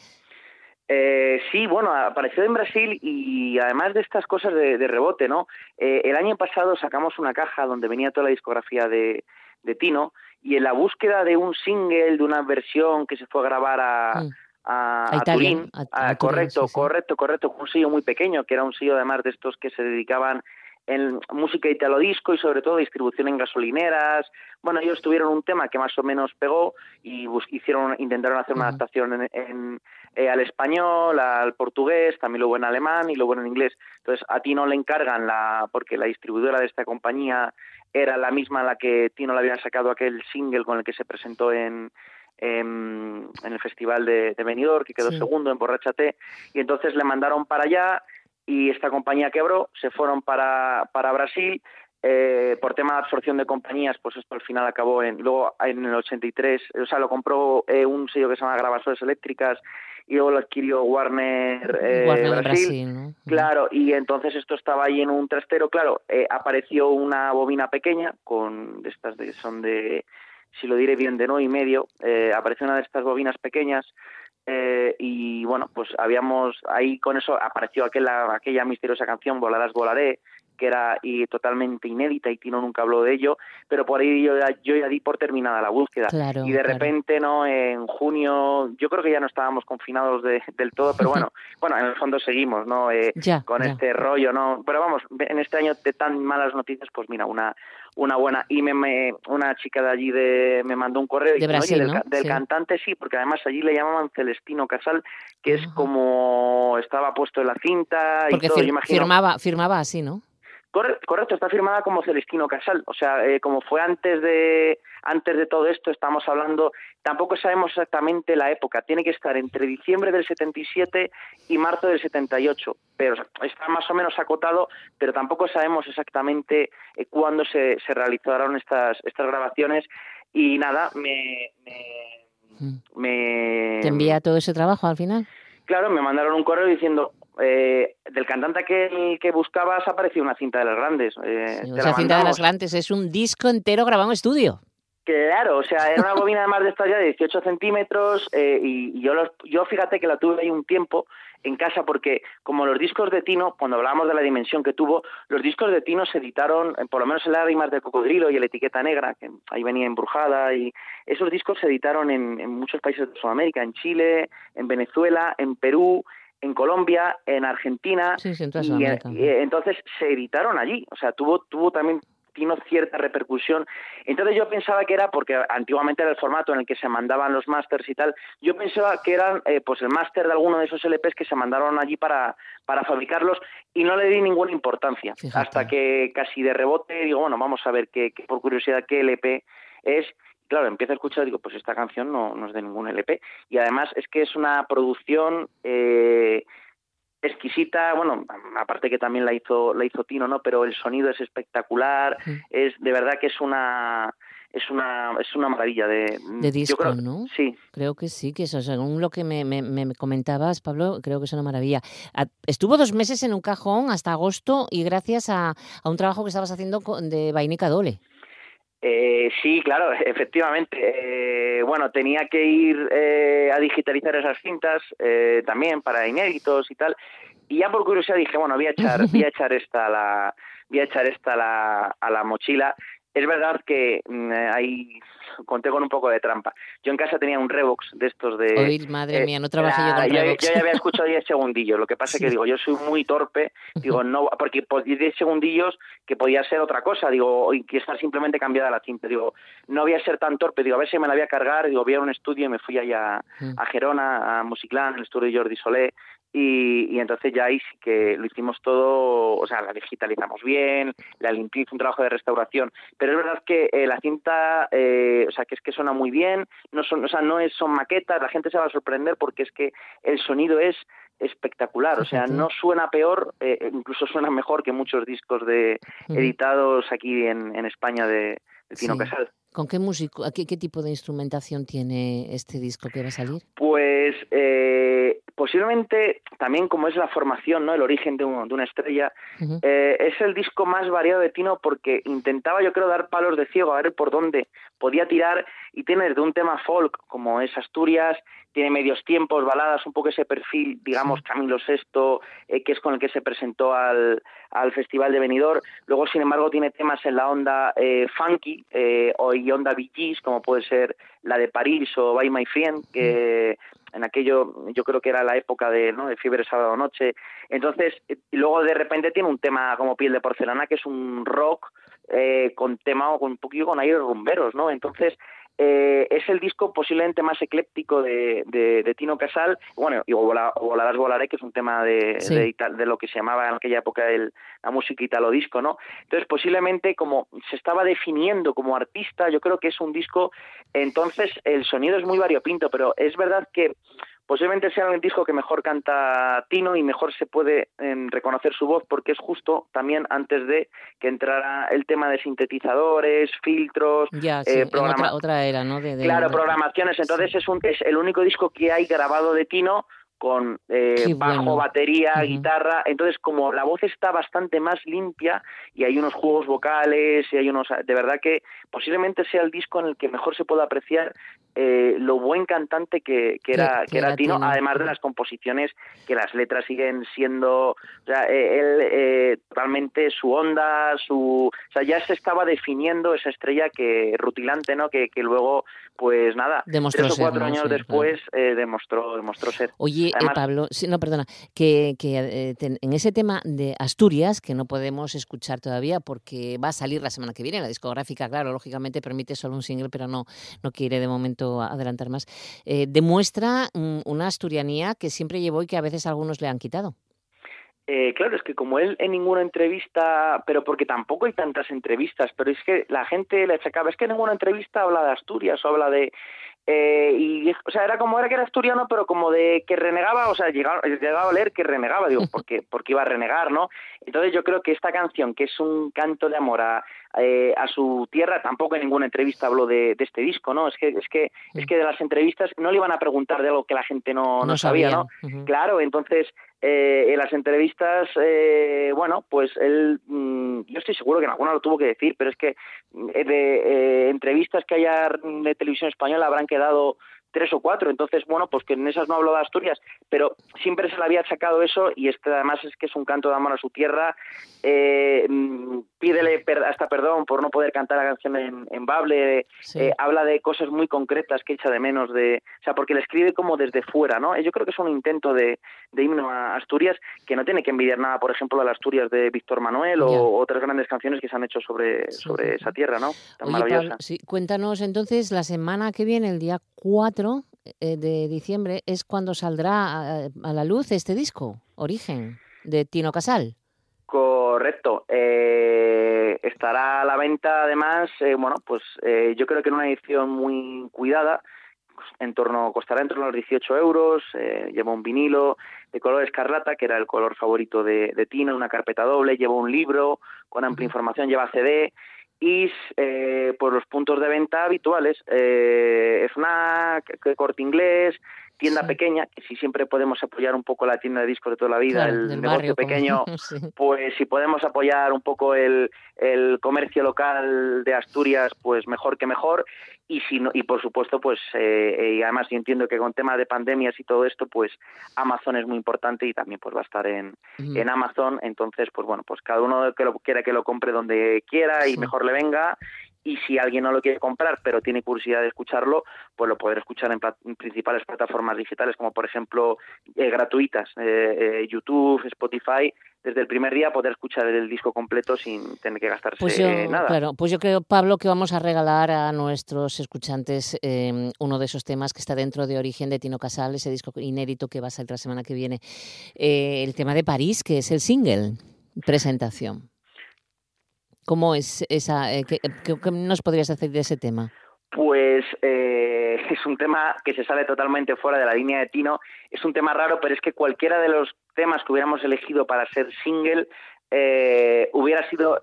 Eh, sí, bueno, apareció en Brasil y además de estas cosas de, rebote, ¿no? Eh, el año pasado sacamos una caja donde venía toda la discografía de, de Tino y en la búsqueda de un single, de una versión que se fue a grabar a, mm. a, Turín, correcto, correcto, correcto, un sello muy pequeño, que era un sello además de estos que se dedicaban en música italo disco y sobre todo distribución en gasolineras. Bueno, ellos tuvieron un tema que más o menos pegó y hicieron, intentaron hacer una adaptación en, eh, al español, al portugués, también lo hubo en alemán y lo hubo en inglés. Entonces a Tino le encargan la, porque la distribuidora de esta compañía era la misma a la que Tino le había sacado aquel single con el que se presentó en, en, el festival de, de Benidorm, que quedó segundo en Borrachate, y entonces le mandaron para allá y esta compañía quebró, se fueron para, para Brasil, eh, por tema de absorción de compañías, pues esto al final acabó en, luego en el 83, o sea, lo compró eh, un sello que se llama Grabasores Eléctricas y luego lo adquirió Warner, eh, Brasil. Claro, y entonces esto estaba ahí en un trastero, claro, eh, apareció una bobina pequeña con de estas de son de si lo diré bien de no y medio, eh, apareció una de estas bobinas pequeñas eh, y bueno, pues habíamos ahí con eso apareció aquella, aquella misteriosa canción Volarás, volaré, que era y totalmente inédita y Tino nunca habló de ello, pero por ahí yo, yo ya di por terminada la búsqueda. y de repente, ¿no? En junio, yo creo que ya no estábamos confinados de, del todo, pero bueno, bueno, en el fondo seguimos, ¿no? Eh, con este rollo, ¿no? Pero vamos, en este año de tan malas noticias, pues mira, una una buena y me, una chica de allí de me mandó un correo y del, cantante sí porque además allí le llamaban Celestino Casal que es como estaba puesto en la cinta y todo, firmaba firmaba así no Correcto, está firmada como Celestino Casal, o sea, eh, como fue antes de antes de todo esto, estamos hablando, tampoco sabemos exactamente la época, tiene que estar entre diciembre del 77 y marzo del 78, pero está más o menos acotado, pero tampoco sabemos exactamente eh, cuándo se, se realizaron estas estas grabaciones y nada, me, mm. me, ¿Te envía todo ese trabajo al final? Claro, me mandaron un correo diciendo, eh, del cantante que, que buscabas apareció una cinta de las grandes. Eh, esa cinta de las grandes es un disco entero grabado en estudio. Claro, o sea, era una bobina además de esta ya de 18 centímetros eh, y, yo, yo fíjate que la tuve ahí un tiempo en casa porque como los discos de Tino, cuando hablábamos de la dimensión que tuvo, los discos de Tino se editaron, eh, por lo menos el Lágrimas de Cocodrilo y el Etiqueta Negra, que ahí venía embrujada, y esos discos se editaron en, en muchos países de Sudamérica, en Chile, en Venezuela, en Perú, en Colombia, en Argentina, y, entonces se editaron allí, o sea, tuvo tuvo también tiene cierta repercusión. Entonces yo pensaba que era, porque antiguamente era el formato en el que se mandaban los másters y tal, yo pensaba que eran eh, pues el máster de alguno de esos LPs que se mandaron allí para, para fabricarlos y no le di ninguna importancia. Hasta que casi de rebote digo, bueno, vamos a ver qué, por curiosidad qué LP es claro, empiezo a escuchar y digo, pues esta canción no, no es de ningún LP. Y además es que es una producción eh, exquisita, bueno, aparte que también la hizo, la hizo Tino, ¿no? Pero el sonido es espectacular, es de verdad que es una es una es una maravilla de, de disco, ¿no? Sí. Creo que sí, que eso, según lo que me, me, me, comentabas, Pablo, creo que es una maravilla. Estuvo dos meses en un cajón hasta agosto y gracias a, a un trabajo que estabas haciendo de Vainica Dole. Eh, sí, claro, efectivamente. Eh, bueno, tenía que ir eh, a digitalizar esas cintas eh, también para inéditos y tal. Y ya por curiosidad dije, bueno, voy a echar, voy a echar esta a la, voy a echar esta a la, a la mochila. Es verdad que mm, ahí conté con un poco de trampa. Yo en casa tenía un Revox de estos de... Oír, madre eh, mía, no trabajé yo con Revox. Yo ya había escuchado 10 segundillos. Lo que pasa es Sí. que digo, yo soy muy torpe. Digo, no, porque po- 10 segundillos que podía ser otra cosa. Digo, y que estar simplemente cambiada la cinta. Digo, no voy a ser tan torpe. Digo, a ver si me la voy a cargar. Digo, voy a un estudio y me fui allá Mm. a Gerona, a Musiclan, el estudio de Jordi Solé. Y, y entonces ya ahí sí que lo hicimos todo, o sea, la digitalizamos bien, la limpié, hice un trabajo de restauración. Pero es verdad que eh, la cinta, eh, o sea, que es que suena muy bien, no son, o sea, no es, son maquetas, la gente se va a sorprender porque es que el sonido es espectacular, o sea, no suena peor, eh, incluso suena mejor que muchos discos de editados aquí en, en España de, de Tino Sí. Casal. ¿Con qué músico, qué, qué tipo de instrumentación tiene este disco que va a salir? Pues eh, posiblemente también como es la formación, ¿no? El origen de, un- de una estrella, eh, es el disco más variado de Tino porque intentaba yo creo dar palos de ciego a ver por dónde podía tirar y tiene desde un tema folk como es Asturias, tiene medios tiempos, baladas, un poco ese perfil, digamos, Camilo VI, eh, que es con el que se presentó al, al Festival de Benidorm. Luego, sin embargo, tiene temas en la onda eh, funky eh, o y onda Gees, como puede ser la de París o By My Friend, que en aquello yo creo que era la época de, ¿no? de Fiebre Sábado Noche. Entonces, eh, y luego de repente tiene un tema como Piel de Porcelana, que es un rock eh, con tema o con un poquillo con aires rumberos, ¿no? Entonces, eh, es el disco posiblemente más ecléptico de, de, de Tino Casal. Bueno, y Volarás Volaré, que es un tema de, Sí. de, lo que se llamaba en aquella época el, la música italo disco, ¿no? Entonces, posiblemente como se estaba definiendo como artista, yo creo que es un disco, entonces el sonido es muy variopinto, pero es verdad que posiblemente sea el disco que mejor canta Tino y mejor se puede em, reconocer su voz porque es justo también antes de que entrara el tema de sintetizadores, filtros, Ya, eh, sí, en programa- otra, otra era, ¿no? De, de- claro, programaciones. Entonces es, un, es el único disco que hay grabado de Tino con eh, bajo, bueno. batería, guitarra. Entonces, como la voz está bastante más limpia y hay unos juegos vocales y hay unos... De verdad que posiblemente sea el disco en el que mejor se pueda apreciar eh, lo buen cantante que, que era, que que era Tino, Tino. además de las composiciones que las letras siguen siendo... O sea, eh, él eh, totalmente su onda, su... O sea, ya se estaba definiendo esa estrella que rutilante, ¿no? Que, que luego, pues nada, Demostró tres o cuatro años Sí, después eh, demostró, demostró ser. Oye, Además- Pablo, sí, no, perdona, que, que, eh, ten- en ese tema de Asturias, que no podemos escuchar todavía porque va a salir la semana que viene, la discográfica, claro, lógicamente permite solo un single, pero no, no quiere de momento adelantar más, eh, demuestra mm, una asturianía que siempre llevó y que a veces algunos le han quitado. Eh, claro, es que como él en ninguna entrevista, pero porque tampoco hay tantas entrevistas, pero es que la gente le achacaba, es que en ninguna entrevista habla de Asturias o habla de... eh, y, o sea, era como era que era asturiano, pero como de que renegaba, o sea, llegaba, llegaba a leer que renegaba, digo, porque, porque iba a renegar, ¿no? Entonces yo creo que esta canción, que es un canto de amor a, eh, a su tierra, tampoco en ninguna entrevista habló de, de este disco, ¿no? Es que, es que, es que de las entrevistas no le iban a preguntar de algo que la gente no, no, sabía, ¿no? Claro, entonces eh, en las entrevistas, eh, bueno, pues él, mm, yo estoy seguro que en alguna lo tuvo que decir, pero es que mm, de eh, entrevistas que haya de televisión española habrán quedado tres o cuatro, entonces bueno, pues que en esas no habló de Asturias, pero siempre se le había achacado eso y este además es que es un canto de amor a su tierra, eh, mm, pídele per- hasta perdón por no poder cantar la canción en, en Bable, Sí. eh, habla de cosas muy concretas que echa de menos de, o sea, porque le escribe como desde fuera, ¿no? Yo creo que es un intento de, de himno a Asturias que no tiene que envidiar nada, por ejemplo, a las Asturias de Víctor Manuel o otras grandes canciones que se han hecho sobre, Sí, sobre esa tierra, ¿no? Tan Oye, maravillosa. Pablo, sí, cuéntanos entonces, la semana que viene, el día 4 eh, de diciembre, es cuando saldrá a, a la luz este disco, Origen, de Tino Casal. Correcto. Eh, estará a la venta, además, eh, bueno, pues eh, yo creo que en una edición muy cuidada, en torno costará en torno a los 18 euros, lleva un vinilo de color escarlata, que era el color favorito de, de Tino, una carpeta doble, lleva un libro con amplia información, lleva CD y eh, por los puntos de venta habituales. Eh, FNAC, Corte Inglés, tienda pequeña, que si siempre podemos apoyar un poco la tienda de discos de toda la vida, el negocio pequeño, pues si podemos apoyar un poco el, el comercio local de Asturias, pues mejor que mejor. Y si y por supuesto pues eh, y además yo entiendo que con tema de pandemias y todo esto pues Amazon es muy importante y también pues va a estar en, en Amazon. Entonces pues bueno pues cada uno que lo quiera que lo compre donde quiera y mejor le venga y si alguien no lo quiere comprar pero tiene curiosidad de escucharlo, pues lo podrá escuchar en, principales plataformas digitales como por ejemplo eh, gratuitas, eh, eh, YouTube, Spotify, desde el primer día poder escuchar el disco completo sin tener que gastarse pues yo, nada. Claro, pues yo creo, Pablo, que vamos a regalar a nuestros escuchantes uno de esos temas que está dentro de Origen de Tino Casal, ese disco inédito que va a salir la semana que viene, el tema de París, que es el single, presentación. ¿Cómo es esa? Eh, ¿qué, nos podrías decir de ese tema? Pues eh, es un tema que se sale totalmente fuera de la línea de Tino. Es un tema raro, pero es que cualquiera de los temas que hubiéramos elegido para ser single eh, hubiera sido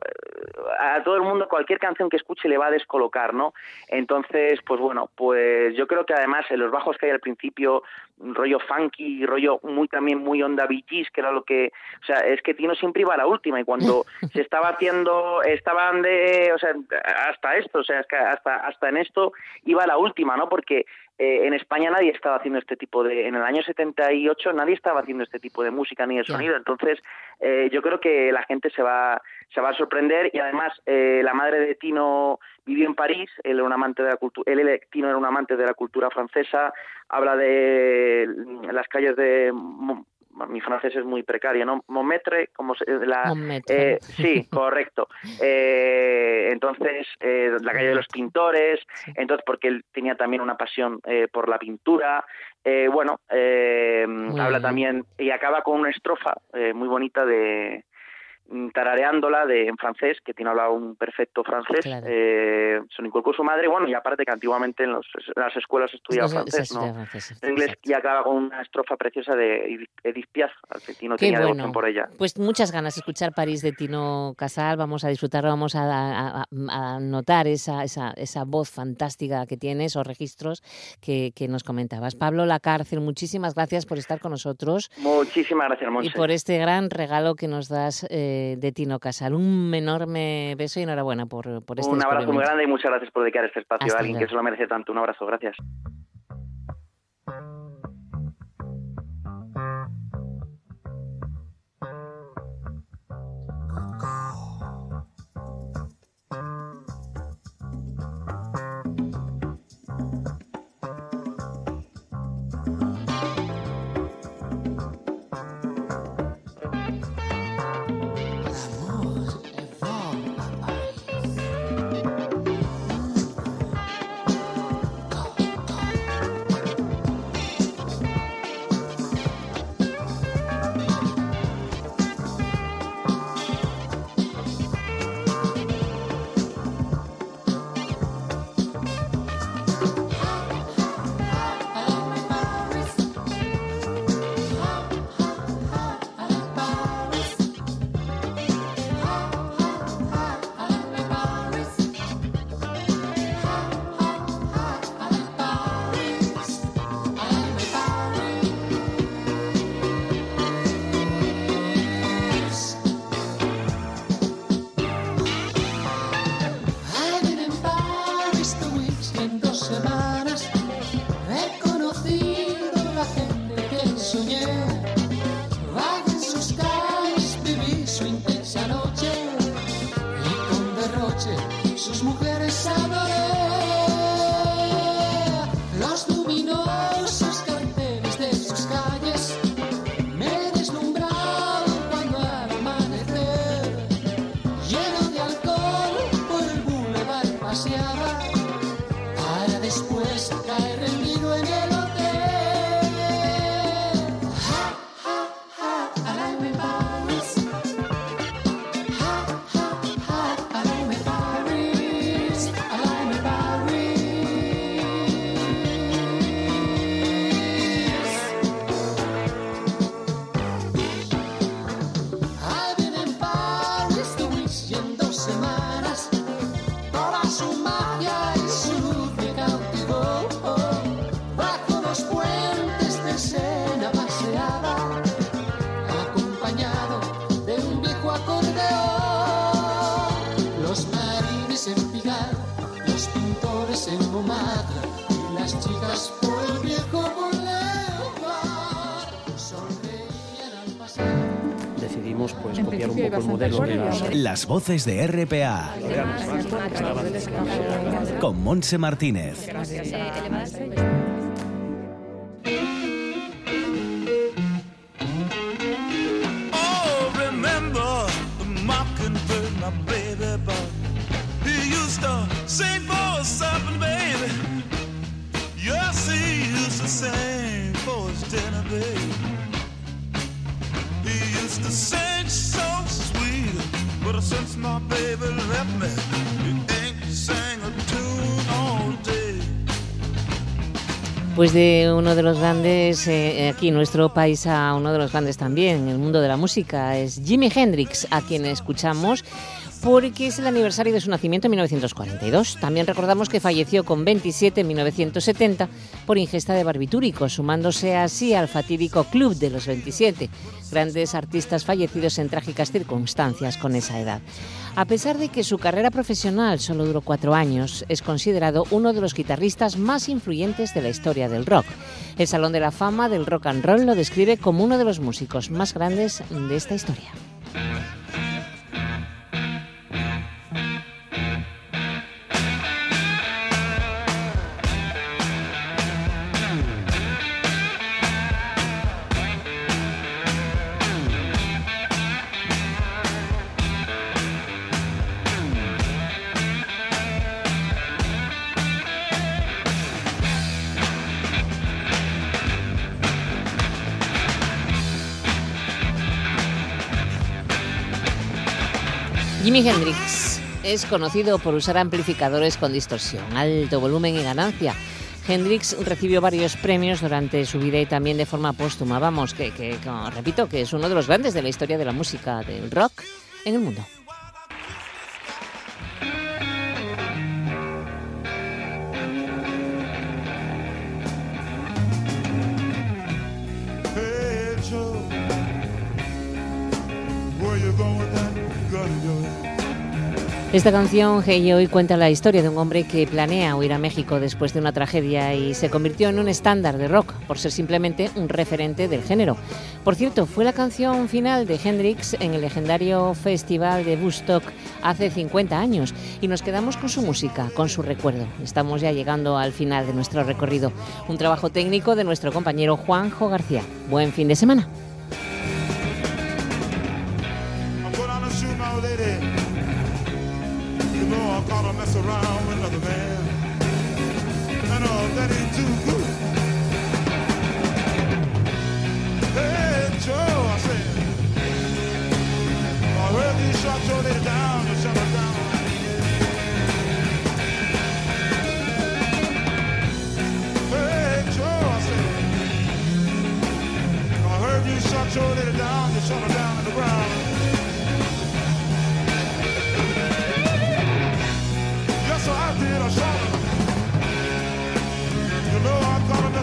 a todo el mundo cualquier canción que escuche le va a descolocar, ¿no? Entonces, pues bueno, pues yo creo que además en los bajos que hay al principio, rollo funky, rollo muy también muy onda BGs, que era lo que, o sea, es que Tino siempre iba a la última y cuando se estaba haciendo, estaban de, o sea, hasta esto, o sea, es que hasta hasta en esto iba a la última, ¿no? Porque eh, en España nadie estaba haciendo este tipo de, en el año 78 nadie estaba haciendo este tipo de música ni de sonido, entonces eh, yo creo que la gente se va, se va a sorprender y además eh, la madre de Tino vivió en París, él era un amante de la cultura, él, Tino era un amante de la cultura francesa, habla de las calles de mi francés es muy precario, ¿no? Montmetre, como se, la, eh, sí, correcto. Eh, entonces, eh, la calle de los pintores, entonces porque él tenía también una pasión eh, por la pintura. Eh, bueno, eh, habla también y acaba con una estrofa muy bonita de tarareándola de, en francés, que tiene hablado un perfecto francés, claro. eh, se inculcó su madre, bueno, y aparte que antiguamente en, los, en las escuelas estudiaba francés, ¿no? Francés, en inglés y acaba con una estrofa preciosa de Edith Piaf, al que Tino Qué tenía bueno. devoción por ella. Pues muchas ganas de escuchar París de Tino Casal, vamos a disfrutarlo, vamos a, a, a notar esa, esa, esa, voz fantástica que tiene, esos registros que, que, nos comentabas. Pablo La Cárcel, muchísimas gracias por estar con nosotros. Muchísimas gracias, Monse. Y por este gran regalo que nos das eh, de, Tino Casal. Un enorme beso y enhorabuena por, por este Un abrazo muy grande y muchas gracias por dedicar este espacio Hasta a alguien que se lo merece tanto. Un abrazo, gracias. Las... Voces de RPA. Con Monse Martínez. Pues de uno de los grandes, eh, aquí en nuestro país, a uno de los grandes también en el mundo de la música, es Jimi Hendrix, a quien escuchamos porque es el aniversario de su nacimiento en 1942. También recordamos que falleció con 27 en 1970 por ingesta de barbitúricos, sumándose así al fatídico Club de los 27, grandes artistas fallecidos en trágicas circunstancias con esa edad. A pesar de que su carrera profesional solo duró cuatro años, es considerado uno de los guitarristas más influyentes de la historia del rock. El Salón de la Fama del Rock and Roll lo describe como uno de los músicos más grandes de esta historia. Jimi Hendrix es conocido por usar amplificadores con distorsión, alto volumen y ganancia. Hendrix recibió varios premios durante su vida y también de forma póstuma. Vamos, que, que, que, repito, que es uno de los grandes de la historia de la música del rock en el mundo. Esta canción, Hey Hoy, cuenta la historia de un hombre que planea huir a México después de una tragedia y se convirtió en un estándar de rock por ser simplemente un referente del género. Por cierto, fue la canción final de Hendrix en el legendario festival de Woodstock hace 50 años y nos quedamos con su música, con su recuerdo. Estamos ya llegando al final de nuestro recorrido. Un trabajo técnico de nuestro compañero Juanjo García. Buen fin de semana. Around another man. And uh, that too good. Hey, Joe, I said. I heard you shot your you shut her down. Hey, Joe, I said. I heard you shot your you shut her down in the ground.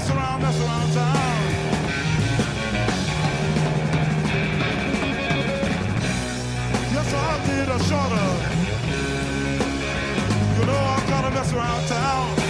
Mess around. Yes, I did. You know I caught her mess around town.